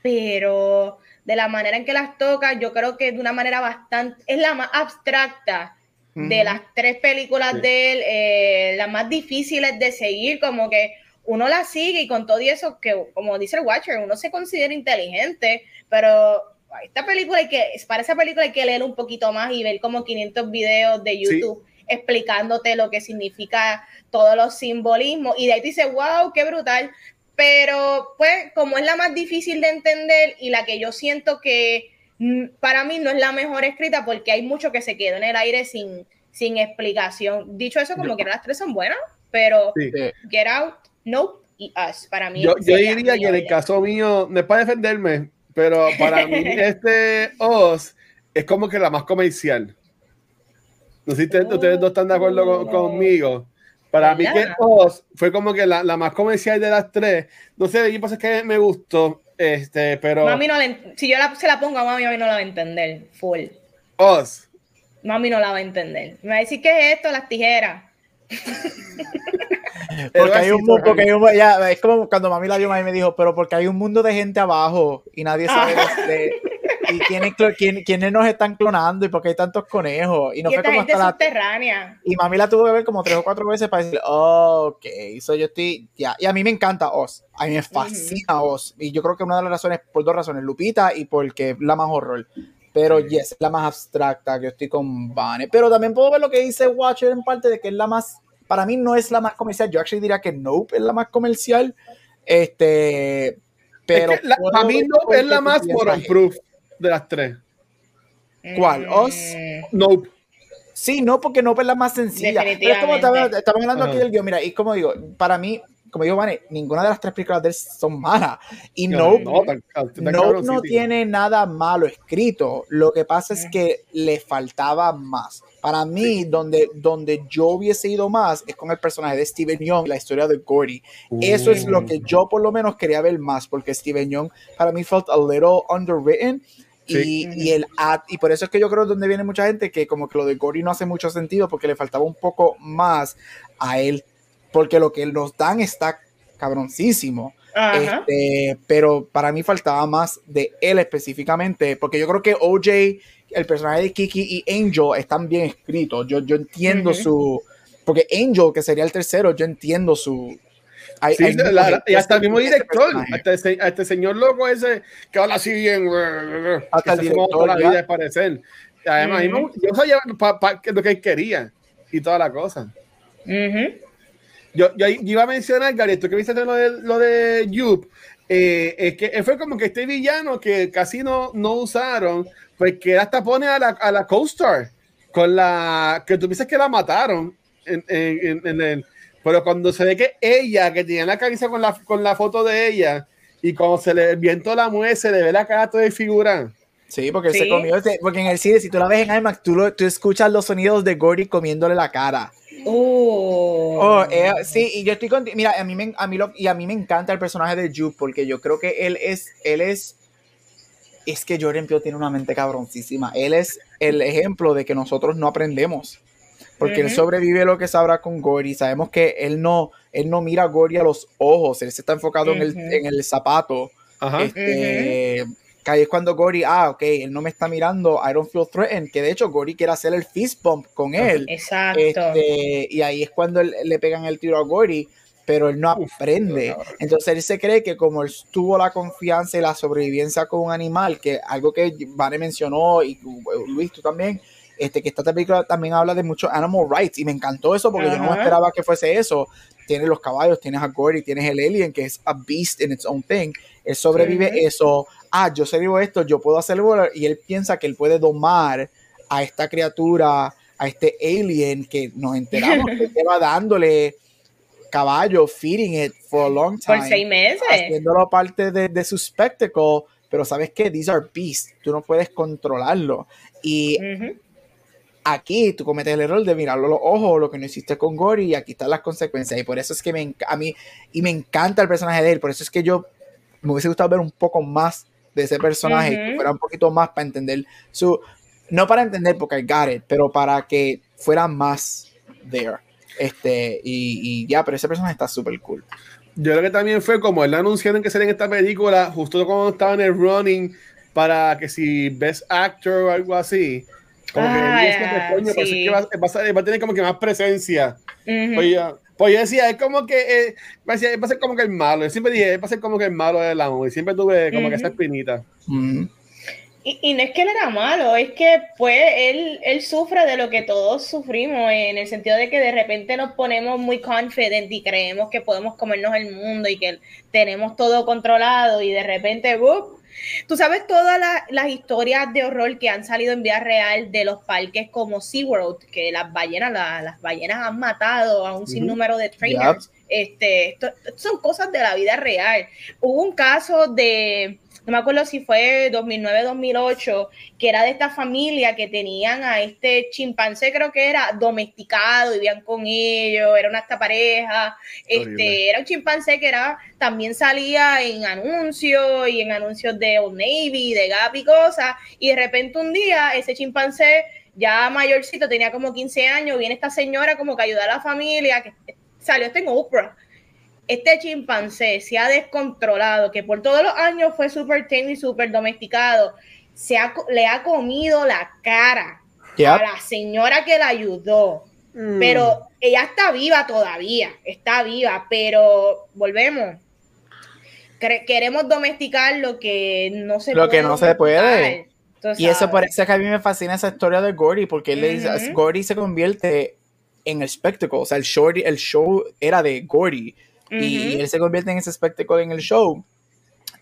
Speaker 1: pero de la manera en que las toca, yo creo que de una manera bastante, es la más abstracta de las tres películas de él, eh, las más difíciles de seguir, como que uno la sigue y con todo eso, que como dice el Watcher, uno se considera inteligente, pero esta película hay que, para esa película hay que leer un poquito más y ver como 500 videos de YouTube explicándote lo que significa todos los simbolismos y de ahí te dice, wow, qué brutal, pero pues como es la más difícil de entender y la que yo siento que mm, para mí no es la mejor escrita porque hay mucho que se queda en el aire sin, sin explicación. Dicho eso, como que las tres son buenas, pero Get Out, Nope y Us, para mí.
Speaker 2: Yo, diría que en el caso mío, no es para defenderme, pero para mí este Us es como que la más comercial. No sé si ustedes dos están de acuerdo conmigo. Para mí que Oz fue como que la, la, más comercial de las tres. No sé, qué pasa es que me gustó, este, pero...
Speaker 1: Mami no la, si yo la, se la pongo a mami, mami no la va a entender, full.
Speaker 2: Oz.
Speaker 1: Mami no la va a entender. Me va a decir, ¿qué es esto? Las tijeras.
Speaker 3: porque hay un mundo, porque hay un, ya, es como cuando mami la vio, mami me dijo, pero porque hay un mundo de gente abajo y nadie sabe de, y quiénes, quién, nos están clonando y por qué hay tantos conejos. Y no fue como
Speaker 1: hasta subterránea.
Speaker 3: Y mami la tuvo que ver como tres o cuatro veces para decir, oh, ok, so yo estoy, ya. Y a mí me encanta Oz, a mí me fascina Oz. Y yo creo que una de las razones, por dos razones, Lupita y porque la más horror. Pero yes, es la más abstracta, que yo estoy con Vane. Pero también puedo ver lo que dice Watcher en parte de que es la más, para mí no es la más comercial. Yo actually diría que Nope es la más comercial. Este, pero.
Speaker 2: para mí Nope es la más proof de las tres.
Speaker 3: ¿Cuál? ¿Os?
Speaker 2: Nope.
Speaker 3: Sí, no, porque Nope es la más sencilla. Pero es como estamos, hablando aquí del guion. Mira, y como digo, para mí, como digo, Vane, ninguna de las tres películas de él son malas. Y no, no, no, tiene nada malo escrito. Lo que pasa es que le faltaba más. Para mí, donde, donde yo hubiese ido más es con el personaje de Steven Young, la historia de Gordy. Eso es lo que yo por lo menos quería ver más, porque Steven Young para mí felt a little underwritten y, el y por eso es que yo creo donde viene mucha gente que como que lo de Gory no hace mucho sentido porque le faltaba un poco más a él, porque lo que nos dan está cabroncísimo. Este, pero para mí faltaba más de él específicamente, porque yo creo que OJ, el personaje de Kiki y Angel están bien escritos. Yo, yo entiendo su. Porque Angel, que sería el tercero, yo entiendo su,
Speaker 2: sí, y hasta el mismo director, hasta este, señor loco ese que habla así bien, hasta el director toda la vida de parecer. Además, yo sabía lo que él quería y toda la cosa. Yo, yo, iba a mencionar, Gary, tú que viste lo de, lo de Yup, eh, es que fue como que este villano que casi no, no usaron, pues que hasta pone a la, a la co-star con la que tú piensas que la mataron en, en, en, en pero cuando se ve que ella, que tenía la camisa con la, con la foto de ella, y cuando se le viento la mueve, se le ve la cara toda figura.
Speaker 3: Sí, porque se comió, porque en el cine, si tú la ves en IMAX, tú, tú escuchas los sonidos de Gordy comiéndole la cara. Oh. oh eh, sí, y yo estoy contigo. Mira, a mí, me, a mí lo, y a mí me encanta el personaje de Juke porque yo creo que él es, él es, es que Jordan Peele tiene una mente cabroncísima. Él es el ejemplo de que nosotros no aprendemos. Porque él sobrevive lo que sabrá con Gory. Sabemos que él no, él no mira a Gory a los ojos, él se está enfocado en, el, en, el, zapato. Este, que ahí es cuando Gory, ah, ok, él no me está mirando, I don't feel threatened, que de hecho Gory quiere hacer el fist bump con él.
Speaker 1: Exacto.
Speaker 3: Este, y ahí es cuando le pegan el tiro a Gory, pero él no aprende. Entonces él se cree que como él tuvo la confianza y la sobrevivencia con un animal, que algo que Vane mencionó y Luis, tú también, este, que esta película también habla de mucho animal rights y me encantó eso porque yo no esperaba que fuese eso. Tienes los caballos, tienes a Gory, tienes el alien que es a beast in its own thing. Él sobrevive eso. Ah, yo sobrevivo esto, yo puedo hacerlo y él piensa que él puede domar a esta criatura, a este alien que nos enteramos que lleva dándole caballo, feeding it for a long time.
Speaker 1: Por seis meses.
Speaker 3: Haciéndolo parte de, de su spectacle pero sabes que these are beasts, tú no puedes controlarlo. Y Aquí tú cometes el error de mirarlo a los ojos, lo que no hiciste con Gory, y aquí están las consecuencias. Y por eso es que me, a mí, y me encanta el personaje de él, por eso es que yo me hubiese gustado ver un poco más de ese personaje, que fuera un poquito más para entender su, no para entender porque I got it, pero para que fuera más there. Este, y, ya, pero ese personaje está súper cool.
Speaker 2: Yo creo que también fue como él anunciaron que sería en esta película, justo cuando estaba en el running, para que si Best Actor o algo así, como que ah, coño, que va, a tener como que más presencia. pues, pues, yo, decía, es como que, eh, va a ser como que el malo. Yo siempre dije, va a ser como que el malo de la y siempre tuve como que esa espinita.
Speaker 1: y, y, no es que él era malo, es que pues él, él sufre de lo que todos sufrimos, en el sentido de que de repente nos ponemos muy confident y creemos que podemos comernos el mundo y que tenemos todo controlado y de repente, ¡bup! Tú sabes todas las historias de horror que han salido en vía real de los parques como SeaWorld, que las ballenas, las ballenas han matado a un sinnúmero de trainers. Este, son cosas de la vida real. Hubo un caso de, no me acuerdo si fue 2009-2008, que era de esta familia que tenían a este chimpancé, creo que era domesticado, vivían con ellos, era una esta pareja, este, era un chimpancé que era, también salía en anuncios y en anuncios de Old Navy, de Gap y cosas, y de repente un día ese chimpancé ya mayorcito, tenía como 15 años, viene esta señora como que ayuda a la familia, que salió este en Oprah este chimpancé se ha descontrolado, que por todos los años fue súper tame y súper domesticado, se le ha comido la cara a la señora que la ayudó. Mm. Pero ella está viva todavía, está viva, pero volvemos. queremos domesticar lo que no se
Speaker 3: lo puede. que no se puede. Y eso parece que a mí me fascina esa historia de Gordy, porque él le dice, Gordy se convierte en el espectáculo, o sea, el show, el show era de Gordy y, él se convierte en ese espectáculo en el show.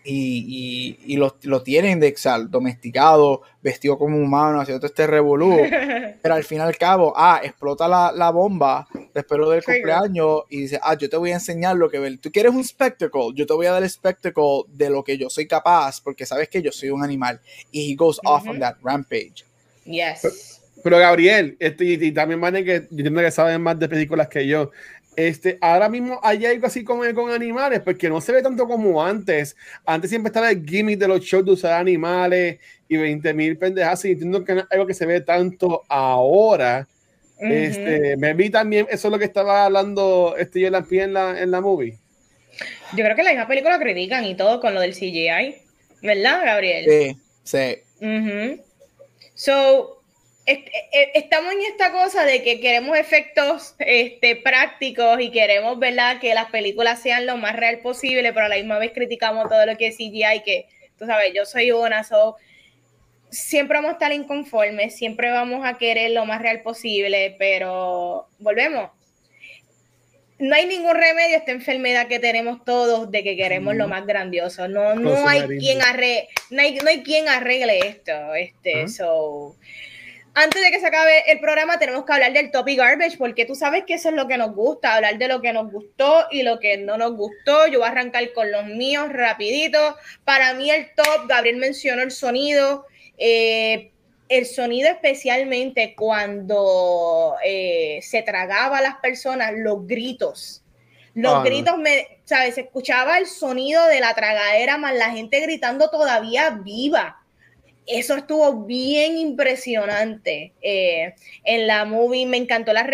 Speaker 3: Y, y, lo, lo, tienen de exal, domesticado, vestido como humano, haciendo este revolú. pero al fin y al cabo, ah, explota la, la bomba después del cumpleaños y dice, ah, yo te voy a enseñar lo que ver. Tú quieres un spectacle, yo te voy a dar el spectacle de lo que yo soy capaz, porque sabes que yo soy un animal. Y he goes off on that rampage.
Speaker 1: Yes.
Speaker 2: Pero, Gabriel, este, y, también van que yo entiendo que saben más de películas que yo. Este, ahora mismo hay algo así como con animales, porque no se ve tanto como antes. Antes siempre estaba el gimmick de los shows de usar animales y 20 mil pendejas. Y entiendo que no es algo que se ve tanto ahora. Este, me vi también, eso es lo que estaba hablando este yo en la, en la movie.
Speaker 1: Yo creo que la misma película critican y todo con lo del CGI, ¿verdad, Gabriel?
Speaker 3: Sí, sí.
Speaker 1: So, estamos en esta cosa de que queremos efectos este, prácticos y queremos, ¿verdad?, que las películas sean lo más real posible, pero a la misma vez criticamos todo lo que es CGI, que, tú sabes, yo soy una, so, siempre vamos a estar inconformes, siempre vamos a querer lo más real posible, pero volvemos. No hay ningún remedio a esta enfermedad que tenemos todos de que queremos lo más grandioso. No, no hay quien arregle, no hay, no hay quien arregle esto. Este, so, antes de que se acabe el programa, tenemos que hablar del top y garbage, porque tú sabes que eso es lo que nos gusta, hablar de lo que nos gustó y lo que no nos gustó. Yo voy a arrancar con los míos rapidito. Para mí el top, Gabriel mencionó el sonido. Eh, el sonido especialmente cuando eh, se tragaba a las personas, los gritos. Los ah, gritos, me, ¿sabes? Se escuchaba el sonido de la tragadera, más la gente gritando todavía viva eso estuvo bien impresionante eh, en la movie. Me encantó la,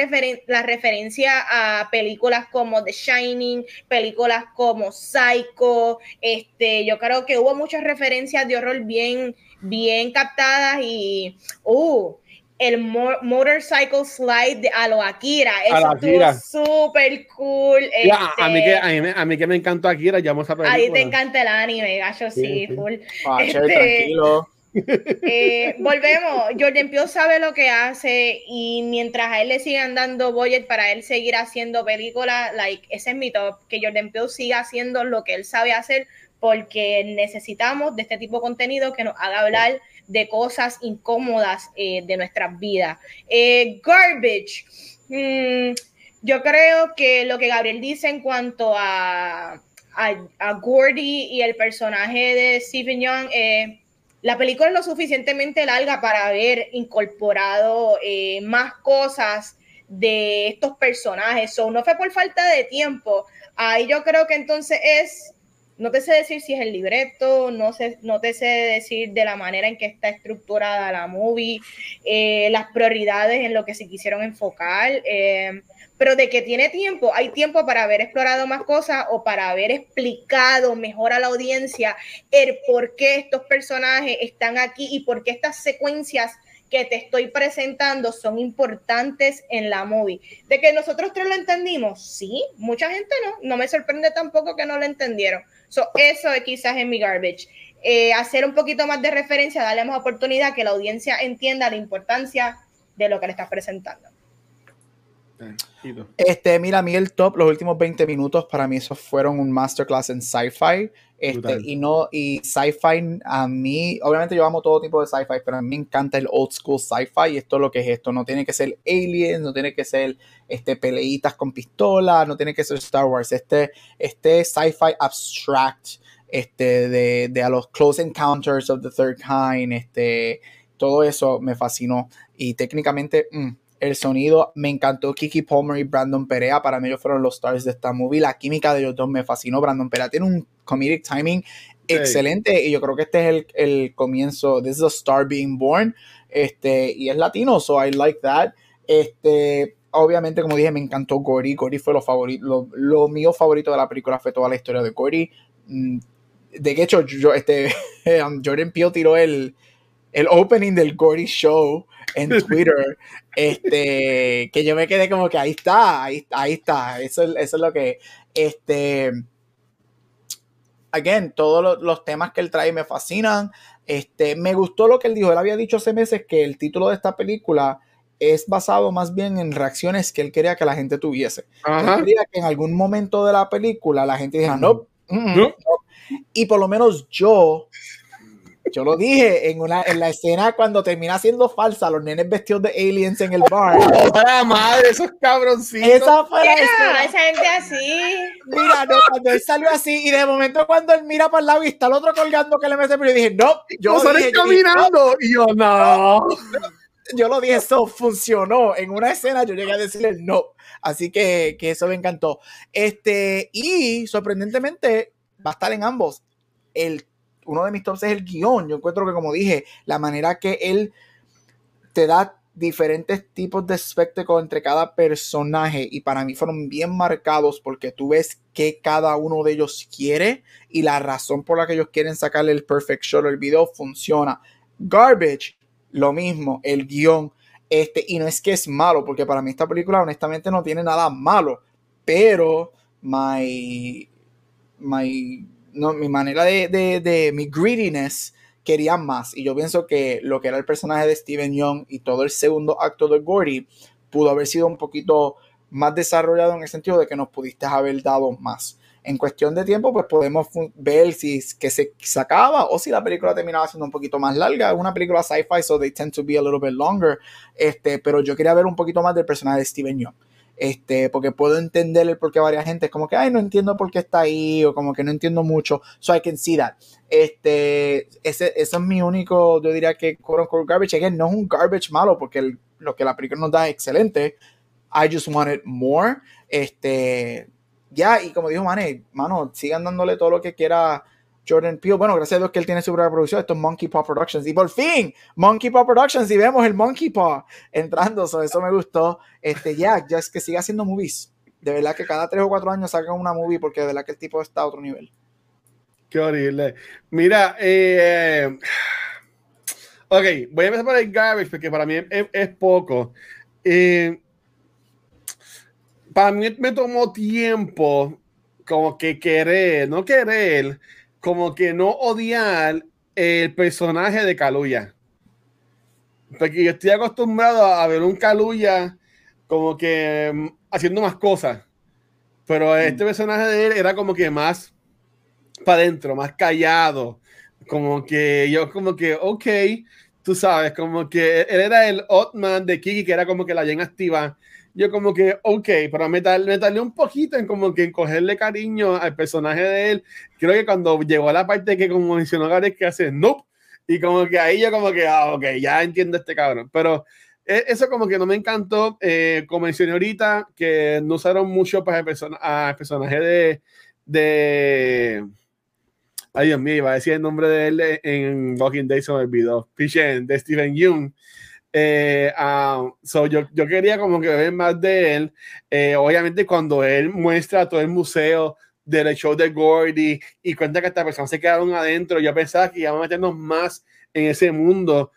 Speaker 1: la referencia a películas como The Shining, películas como Psycho. Este, yo creo que hubo muchas referencias de horror bien, bien captadas y uh, el motorcycle slide de a lo Akira. Eso estuvo súper cool.
Speaker 2: a, mí que, a, mí, que me encantó Akira, ya vamos a
Speaker 1: Ahí te encanta el anime, gacho, sí, full. Ah, este, tranquilo eh, volvemos, Jordan Peele sabe lo que hace y mientras a él le sigan dando budget para él seguir haciendo películas, like, ese es mi top, que Jordan Peele siga haciendo lo que él sabe hacer porque necesitamos de este tipo de contenido que nos haga hablar de cosas incómodas eh, de nuestras vidas. Eh, garbage. Mm, yo creo que lo que Gabriel dice en cuanto a, a, a Gordy y el personaje de Stephen Young, eh, la película es lo suficientemente larga para haber incorporado eh, más cosas de estos personajes. o no fue por falta de tiempo. Ahí yo creo que entonces es, no te sé decir si es el libreto, no, sé, no te sé decir de la manera en que está estructurada la movie, eh, las prioridades en lo que se quisieron enfocar. Eh, pero de que tiene tiempo, hay tiempo para haber explorado más cosas o para haber explicado mejor a la audiencia el por qué estos personajes están aquí y por qué estas secuencias que te estoy presentando son importantes en la movie. De que nosotros tres lo entendimos, sí, mucha gente no, no me sorprende tampoco que no lo entendieron. So, eso es quizás en mi garbage. Eh, hacer un poquito más de referencia, darle más oportunidad que la audiencia entienda la importancia de lo que le estás presentando.
Speaker 3: Este, mira, a mí el top, los últimos 20 minutos, para mí esos fueron un masterclass en sci-fi. Este, y no, y sci-fi a mí, obviamente yo amo todo tipo de sci-fi, pero a mí me encanta el old school sci-fi y esto es lo que es esto. No tiene que ser aliens, no tiene que ser este, peleitas con pistolas, no tiene que ser Star Wars. Este, este sci-fi abstract, este, de, de, a los Close Encounters of the Third Kind, este, todo eso me fascinó. Y técnicamente, mm, el sonido me encantó. Kiki Palmer y Brandon Perea, para mí ellos fueron los stars de esta movie. La química de ellos dos me fascinó. Brandon Perea tiene un comedic timing excelente y yo creo que este es el, comienzo. This is a star being born. Este, y es latino, so I like that. Este, obviamente, como dije, me encantó Gory. Gory fue lo, favorito, lo, mío favorito de la película, fue toda la historia de Gory. Mm, de hecho, yo, este, Jordan Peele tiró el, el opening del Gory Show en Twitter, este, que yo me quedé como que ahí está, ahí, ahí está, eso, eso es lo que, este, again, todos los, temas que él trae me fascinan, este, me gustó lo que él dijo, él había dicho hace meses que el título de esta película es basado más bien en reacciones que él quería que la gente tuviese. Él quería que en algún momento de la película la gente dijera, no, no. y por lo menos yo yo lo dije en una en la escena cuando termina siendo falsa, los nenes vestidos de aliens en el bar.
Speaker 2: ¡Oh, madre! Esos cabroncitos.
Speaker 1: Esa fue la Esa gente así.
Speaker 3: Mira, no, cuando él salió así y de momento cuando él mira para el lado y está el otro colgando que le mete, pero yo dije, no. Yo
Speaker 2: no, dije, caminando. y yo, no.
Speaker 3: Yo lo dije, eso funcionó. En una escena yo llegué a decirle no. Así que, que eso me encantó. Este, y sorprendentemente va a estar en ambos. El uno de mis tops es el guion. Yo encuentro que, como dije, la manera que él te da diferentes tipos de espectáculo entre cada personaje y para mí fueron bien marcados porque tú ves que cada uno de ellos quiere y la razón por la que ellos quieren sacarle el perfect shot el video funciona. Garbage, lo mismo, el guion. Este, y no es que es malo, porque para mí esta película honestamente no tiene nada malo, pero my, my no, mi manera de, de, mi greediness quería más. Y yo pienso que lo que era el personaje de Steven Young y todo el segundo acto de Gordy pudo haber sido un poquito más desarrollado en el sentido de que nos pudiste haber dado más. En cuestión de tiempo, pues podemos ver si que se, sacaba o si la película terminaba siendo un poquito más larga. Es una película sci-fi, so they tend to be a little bit longer. Este, pero yo quería ver un poquito más del personaje de Steven Young. Este, porque puedo entender el por qué varias gente es como que, ay, no entiendo por qué está ahí, o como que no entiendo mucho, so I can see that. Este, ese, eso es mi único, yo diría que quote unquote garbage, again, no es un garbage malo, porque lo que la película nos da es excelente, I just wanted more, este, ya, y como dijo Mane, mano, sigan dándole todo lo que quiera Jordan Peele. Bueno, gracias a Dios que él tiene su propia producción. Esto es Monkey Paw Productions. Y por fin, Monkey Paw Productions. Y vemos el Monkey Paw entrando. eso me gustó. Este, ya, ya es que siga haciendo movies. De verdad que cada tres o cuatro años sacan una movie porque de verdad que el tipo está a otro nivel.
Speaker 2: Qué horrible. Mira, eh, ok, voy a empezar por el garbage porque para mí es, poco. Eh, para mí me tomó tiempo como que querer, no querer, como que no odiar el personaje de Kaluya. Porque yo estoy acostumbrado a ver un Kaluya como que mm, haciendo más cosas. Pero mm. este personaje de él era como que más para adentro, más callado. Como que yo, como que, ok, tú sabes, como que él era el Otman de Kiki, que era como que la llena activa yo como que, ok, pero me, tardé un poquito en como que cogerle cariño al personaje de él. Creo que cuando llegó a la parte que como mencionó Gary que hace nope, y como que ahí yo como que, ah, ok, ya entiendo este cabrón. Pero e, eso como que no me encantó. Eh, como mencioné ahorita, que no usaron mucho para el, personaje de, de... Ay, Dios mío, iba a decir el nombre de él en Walking Days se me olvidó. de Stephen Young eh, ah, so yo, yo, quería como que ver más de él. Eh, obviamente cuando él muestra todo el museo del show de Gordy y cuenta que esta persona se quedaron adentro, yo pensaba que íbamos a meternos más en ese mundo.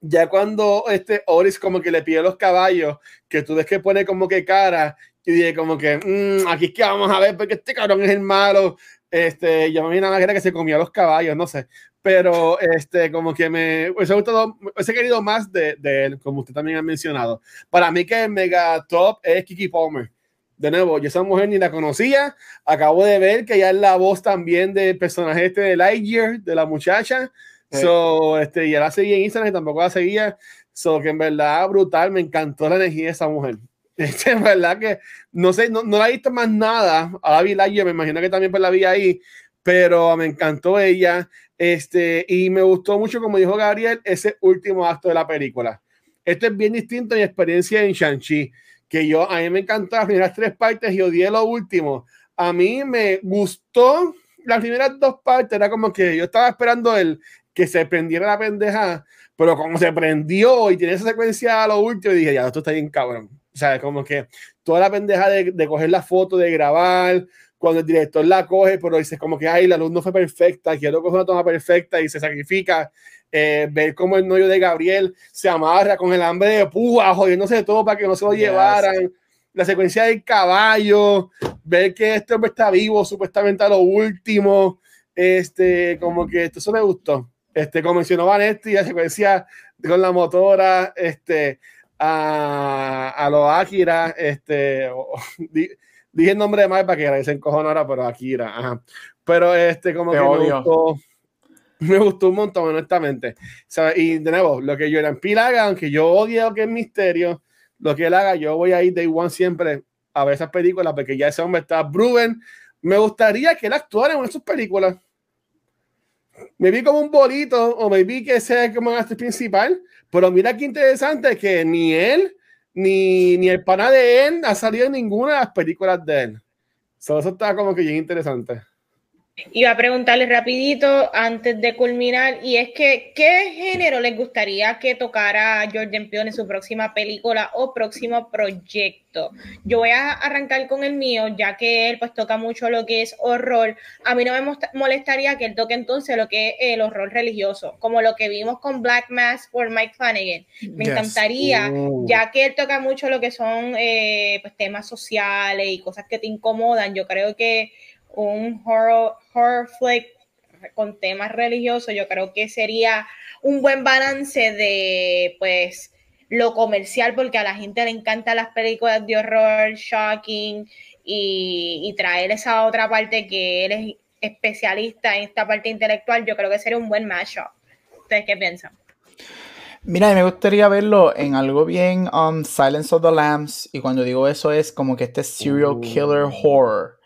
Speaker 2: Ya cuando este Oris como que le pide los caballos, que tú ves que pone como que cara y dije como que mm, aquí es que vamos a ver porque este cabrón es el malo. Este, yo me imaginaba que que se comía los caballos, no sé pero este, como que me hubiese gustado, hubiese querido más de, de, él, como usted también ha mencionado. Para mí que el mega top es Kiki Palmer. De nuevo, yo esa mujer ni la conocía, acabo de ver que ya es la voz también del personaje este de Lightyear, de la muchacha. So, este, ya la seguía en Instagram y tampoco la seguía. So, que en verdad, brutal, me encantó la energía de esa mujer. Este, en verdad que no sé, no, no la he visto más nada. Ahora vi Lightyear, me imagino que también pues la vi ahí, pero me encantó ella. Este, y me gustó mucho, como dijo Gabriel, ese último acto de la película. Esto es bien distinto a mi experiencia en Shang-Chi, que yo, a mí me encantó las primeras tres partes y odié lo último. A mí me gustó las primeras dos partes, era como que yo estaba esperando el que se prendiera la pendeja, pero como se prendió y tiene esa secuencia a lo último, dije, ya, esto está bien cabrón. O sea, como que toda la pendeja de, de coger la foto, de grabar, cuando el director la coge, pero dice como que, ay, la luz no fue perfecta, quiero coger una toma perfecta y se sacrifica. Eh, ver cómo el novio de Gabriel se amarra con el hambre de púa, jodiéndose de todo para que no se lo llevaran. La secuencia del caballo, ver que este hombre está vivo supuestamente a lo último. Este, como que esto eso me gustó. Este, como mencionó Vanetti, la secuencia con la motora, este, a, a los Akira, este, Dije el nombre de Mike para que se encojonara, pero Akira. Ajá. Pero este, como que me gustó, me gustó un montón, honestamente. y de nuevo, lo que Jordan Peele haga, aunque yo odio que es misterio, lo que él haga, yo voy a ir day one siempre a ver esas películas, porque ya ese hombre está Bruben. Me gustaría que él actuara en una de sus películas. Me vi como un bolito, o me vi que sea como el actor principal, pero mira qué interesante que ni él ni, ni el pana de él ha salido en ninguna de las películas de él. eso está como que bien interesante.
Speaker 1: Iba a preguntarle rapidito antes de culminar, y es que, ¿qué género les gustaría que tocara Jordan Peele en su próxima película o próximo proyecto? Yo voy a arrancar con el mío, ya que él pues toca mucho lo que es horror. A mí no me molestaría que él toque entonces lo que es el horror religioso, como lo que vimos con Black Mass por Mike Flanagan. Me encantaría, ya que él toca mucho lo que son eh, pues, temas sociales y cosas que te incomodan. Yo creo que un horror, horror flick con temas religiosos, yo creo que sería un buen balance de pues lo comercial, porque a la gente le encantan las películas de horror, shocking, y, y traer esa otra parte que eres especialista en esta parte intelectual, yo creo que sería un buen mashup. ¿Ustedes qué piensan?
Speaker 3: Mira, me gustaría verlo en algo bien um, Silence of the Lambs. Y cuando digo eso es como que este serial uh. killer horror.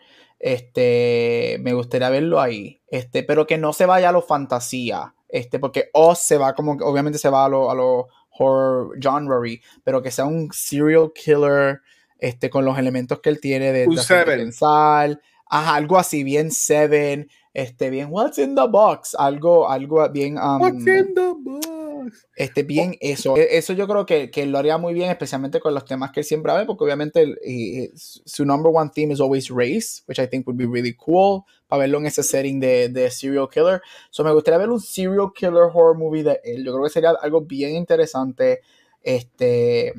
Speaker 3: Este, me gustaría verlo ahí. Este, pero que no se vaya a lo fantasía. Este, porque Oz se va como, obviamente se va a lo, a lo horror genre, pero que sea un serial killer, este, con los elementos que él tiene de, de pensar. Ajá, algo así, bien Seven, este, bien What's in the Box, algo, algo bien... Um, What's in the Box? Este, bien, eso. E, eso yo creo que, que, lo haría muy bien, especialmente con los temas que él siempre habla, porque obviamente su number one theme is always race, which I think would be really cool para verlo en ese setting de, de serial killer. So me gustaría ver un serial killer horror movie de él. Yo creo que sería algo bien interesante. Este,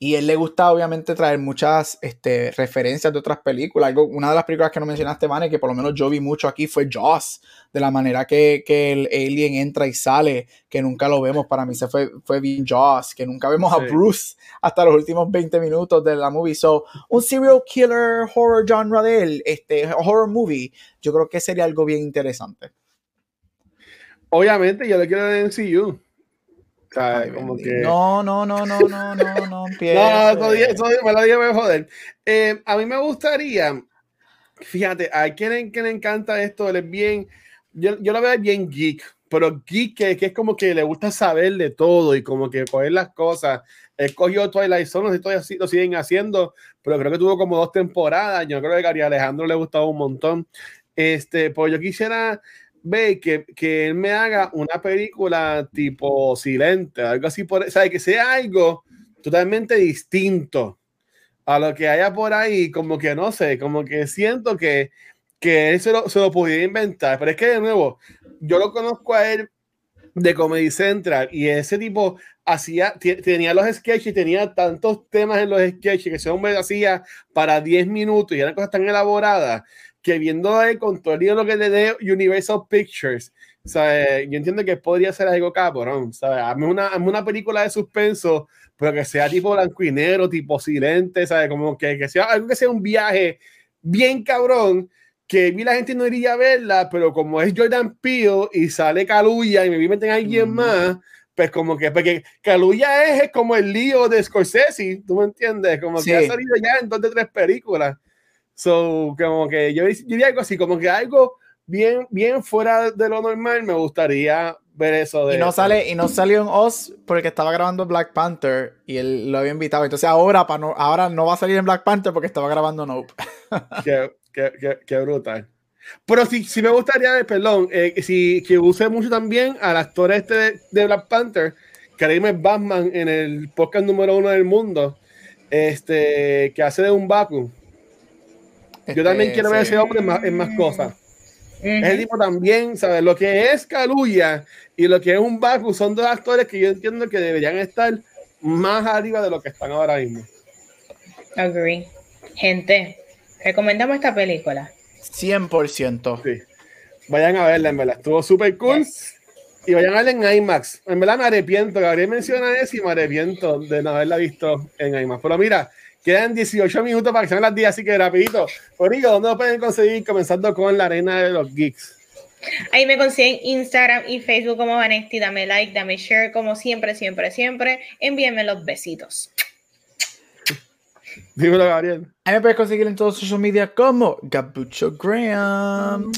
Speaker 3: y él le gusta, obviamente, traer muchas este, referencias de otras películas. Algo, una de las películas que no mencionaste, Vane, que por lo menos yo vi mucho aquí fue Jaws. De la manera que, que, el alien entra y sale, que nunca lo vemos. Para mí se fue, fue bien Jaws, que nunca vemos a Bruce hasta los últimos 20 minutos de la movie. So, un serial killer horror genre de él, este, horror movie, yo creo que sería algo bien interesante.
Speaker 2: Obviamente, yo le quiero en MCU. No,
Speaker 3: no, no, no, no, no, no, no,
Speaker 2: eso, me lo dije, joder. Eh, a mí me gustaría, fíjate, a quien, que le encanta esto, él es bien, yo, yo lo veo bien geek, pero geek que, que, es como que le gusta saber de todo y como que coger las cosas. Él cogió Twilight Zone, y todavía lo siguen haciendo, pero creo que tuvo como dos temporadas. Yo creo que a Alejandro le gustaba un montón. Este, pues yo quisiera ve que, que él me haga una película tipo silente, algo así, por, o que sea algo totalmente distinto a lo que haya por ahí, como que no sé, como que siento que, que él se lo, se lo pudiera inventar, pero es que de nuevo, yo lo conozco a él de Comedy Central y ese tipo hacía, tenía los sketches, tenía tantos temas en los sketches que ese hombre hacía para 10 minutos y eran cosas tan elaboradas que viendo el con todo lo que le dé Universal Pictures, ¿sabes? yo entiendo que podría ser algo cabrón, ¿sabes? Hazme una, una película de suspenso, pero que sea tipo blanco y negro, tipo silente, ¿sabes? Como que, que sea algo que sea un viaje bien cabrón, que vi la gente no iría a verla, pero como es Jordan Peele y sale Caluya y me vi meten a alguien más, pues como que, porque Caluya es, como el lío de Scorsese, ¿tú me entiendes? Como que ha salido ya en dos de tres películas. So, como que yo, diría algo así, como que algo bien, bien fuera de lo normal, me gustaría ver eso de...
Speaker 3: Y no, sale, y no salió en Oz porque estaba grabando Black Panther y él lo había invitado. Entonces ahora, para no, ahora no va a salir en Black Panther porque estaba grabando Nope.
Speaker 2: qué, qué, qué, brutal. Pero sí, sí me gustaría ver, perdón, eh, si que use mucho también al actor este de, de Black Panther, es Batman en el podcast número uno del mundo, este, que hace de un Baku. Yo también quiero ver a ese hombre en más, en más cosas. El tipo también, ¿sabes? Lo que es Caluya y lo que es un Baku son dos actores que yo entiendo que deberían estar más arriba de lo que están ahora mismo.
Speaker 1: Agree. Gente, recomendamos esta película.
Speaker 3: 100%.
Speaker 2: Sí. Vayan a verla, en verdad. Estuvo súper cool. Y vayan a verla en IMAX. En verdad me arrepiento. Gabriel menciona eso y me arrepiento de no haberla visto en IMAX. Pero mira, Quedan 18 minutos para que sean las 10, así que rapidito. Corillo, ¿dónde lo pueden conseguir? Comenzando con la arena de los geeks.
Speaker 1: Ahí me consiguen Instagram y Facebook como Vanesti. Dame like, dame share, como siempre, siempre, siempre. Envíenme los besitos.
Speaker 2: Dímelo, Gabriel.
Speaker 3: Ahí me puedes conseguir en todos social media como Gabucho Graham.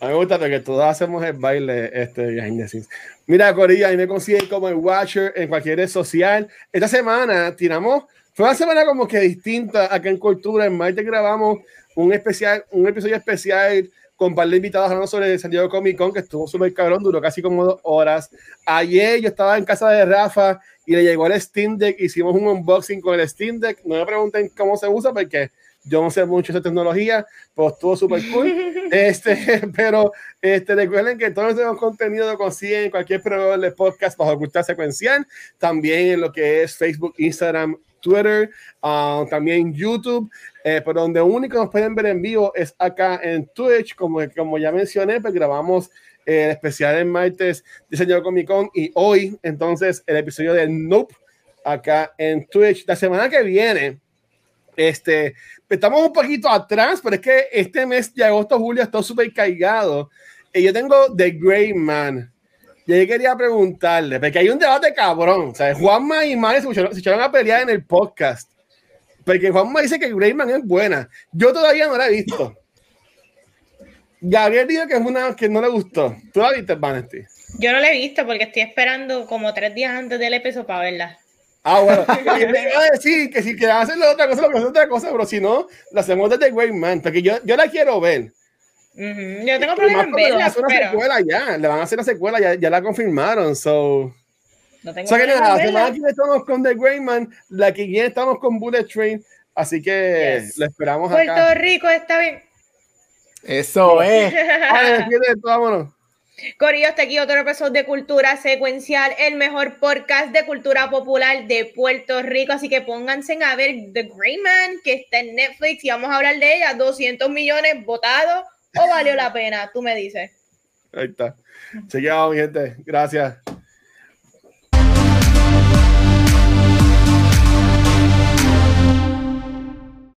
Speaker 2: A mí me gusta porque todos hacemos el baile este behind Mira, Corilla, ahí me consiguen como el Watcher en cualquier red social. Esta semana tiramos fue una semana como que distinta acá en Cultura. En martes grabamos un especial, un episodio especial con un par de invitados hablando sobre San Diego Comic Con, que estuvo súper cabrón, duró casi como dos horas. Ayer yo estaba en casa de Rafa y le llegó el Steam Deck, hicimos un unboxing con el Steam Deck. No me pregunten cómo se usa porque yo no sé mucho de esa tecnología, pero estuvo súper cool. este, pero este, recuerden que todo ese contenido lo consiguen en cualquier proveedor de podcast bajo Cultura Secuencial, también en lo que es Facebook, Instagram, Twitter, ah, también YouTube, eh, pero donde único nos pueden ver en vivo es acá en Twitch, como, como ya mencioné, pues grabamos el especial en martes diseñado Comic Con y hoy entonces el episodio de Nope acá en Twitch. La semana que viene, este, estamos un poquito atrás, pero es que este mes de agosto, julio, está súper cargado. Y yo tengo The Grey Man yo quería preguntarle, porque hay un debate cabrón. O sea, Juanma y Mari se echaron, a pelear en el podcast. Porque Juanma dice que Greyman es buena. Yo todavía no la he visto. Gabriel dijo que es una que no le gustó. ¿Tú la viste, Vanity?
Speaker 1: Yo no la he visto porque estoy esperando como tres días antes del episodio para verla.
Speaker 2: Ah, bueno. yo le iba a decir que si quieres hacerlo otra cosa, lo que otra cosa, pero si no, la hacemos desde Great Man, porque yo, yo la quiero ver.
Speaker 1: Yo tengo problemas en verla,
Speaker 2: Le van a hacer una secuela ya, le van a hacer la secuela, ya, ya la confirmaron, so...
Speaker 1: No tengo que
Speaker 2: nada, la semana que estamos con The Great Man, la que viene estamos con Bullet Train, así que yes. lo esperamos
Speaker 1: Puerto acá. Puerto Rico está bien.
Speaker 3: Eso es.
Speaker 2: Vale, vámonos.
Speaker 1: Corillo, hasta aquí otro episodio de Cultura Secuencial, el mejor podcast de cultura popular de Puerto Rico. Así que pónganse a ver The Grey Man, que está en Netflix, y vamos a hablar de ella. 200 millones votados, o valió la pena, tú me dices.
Speaker 2: Ahí está. Chequeado, mi gente. Gracias.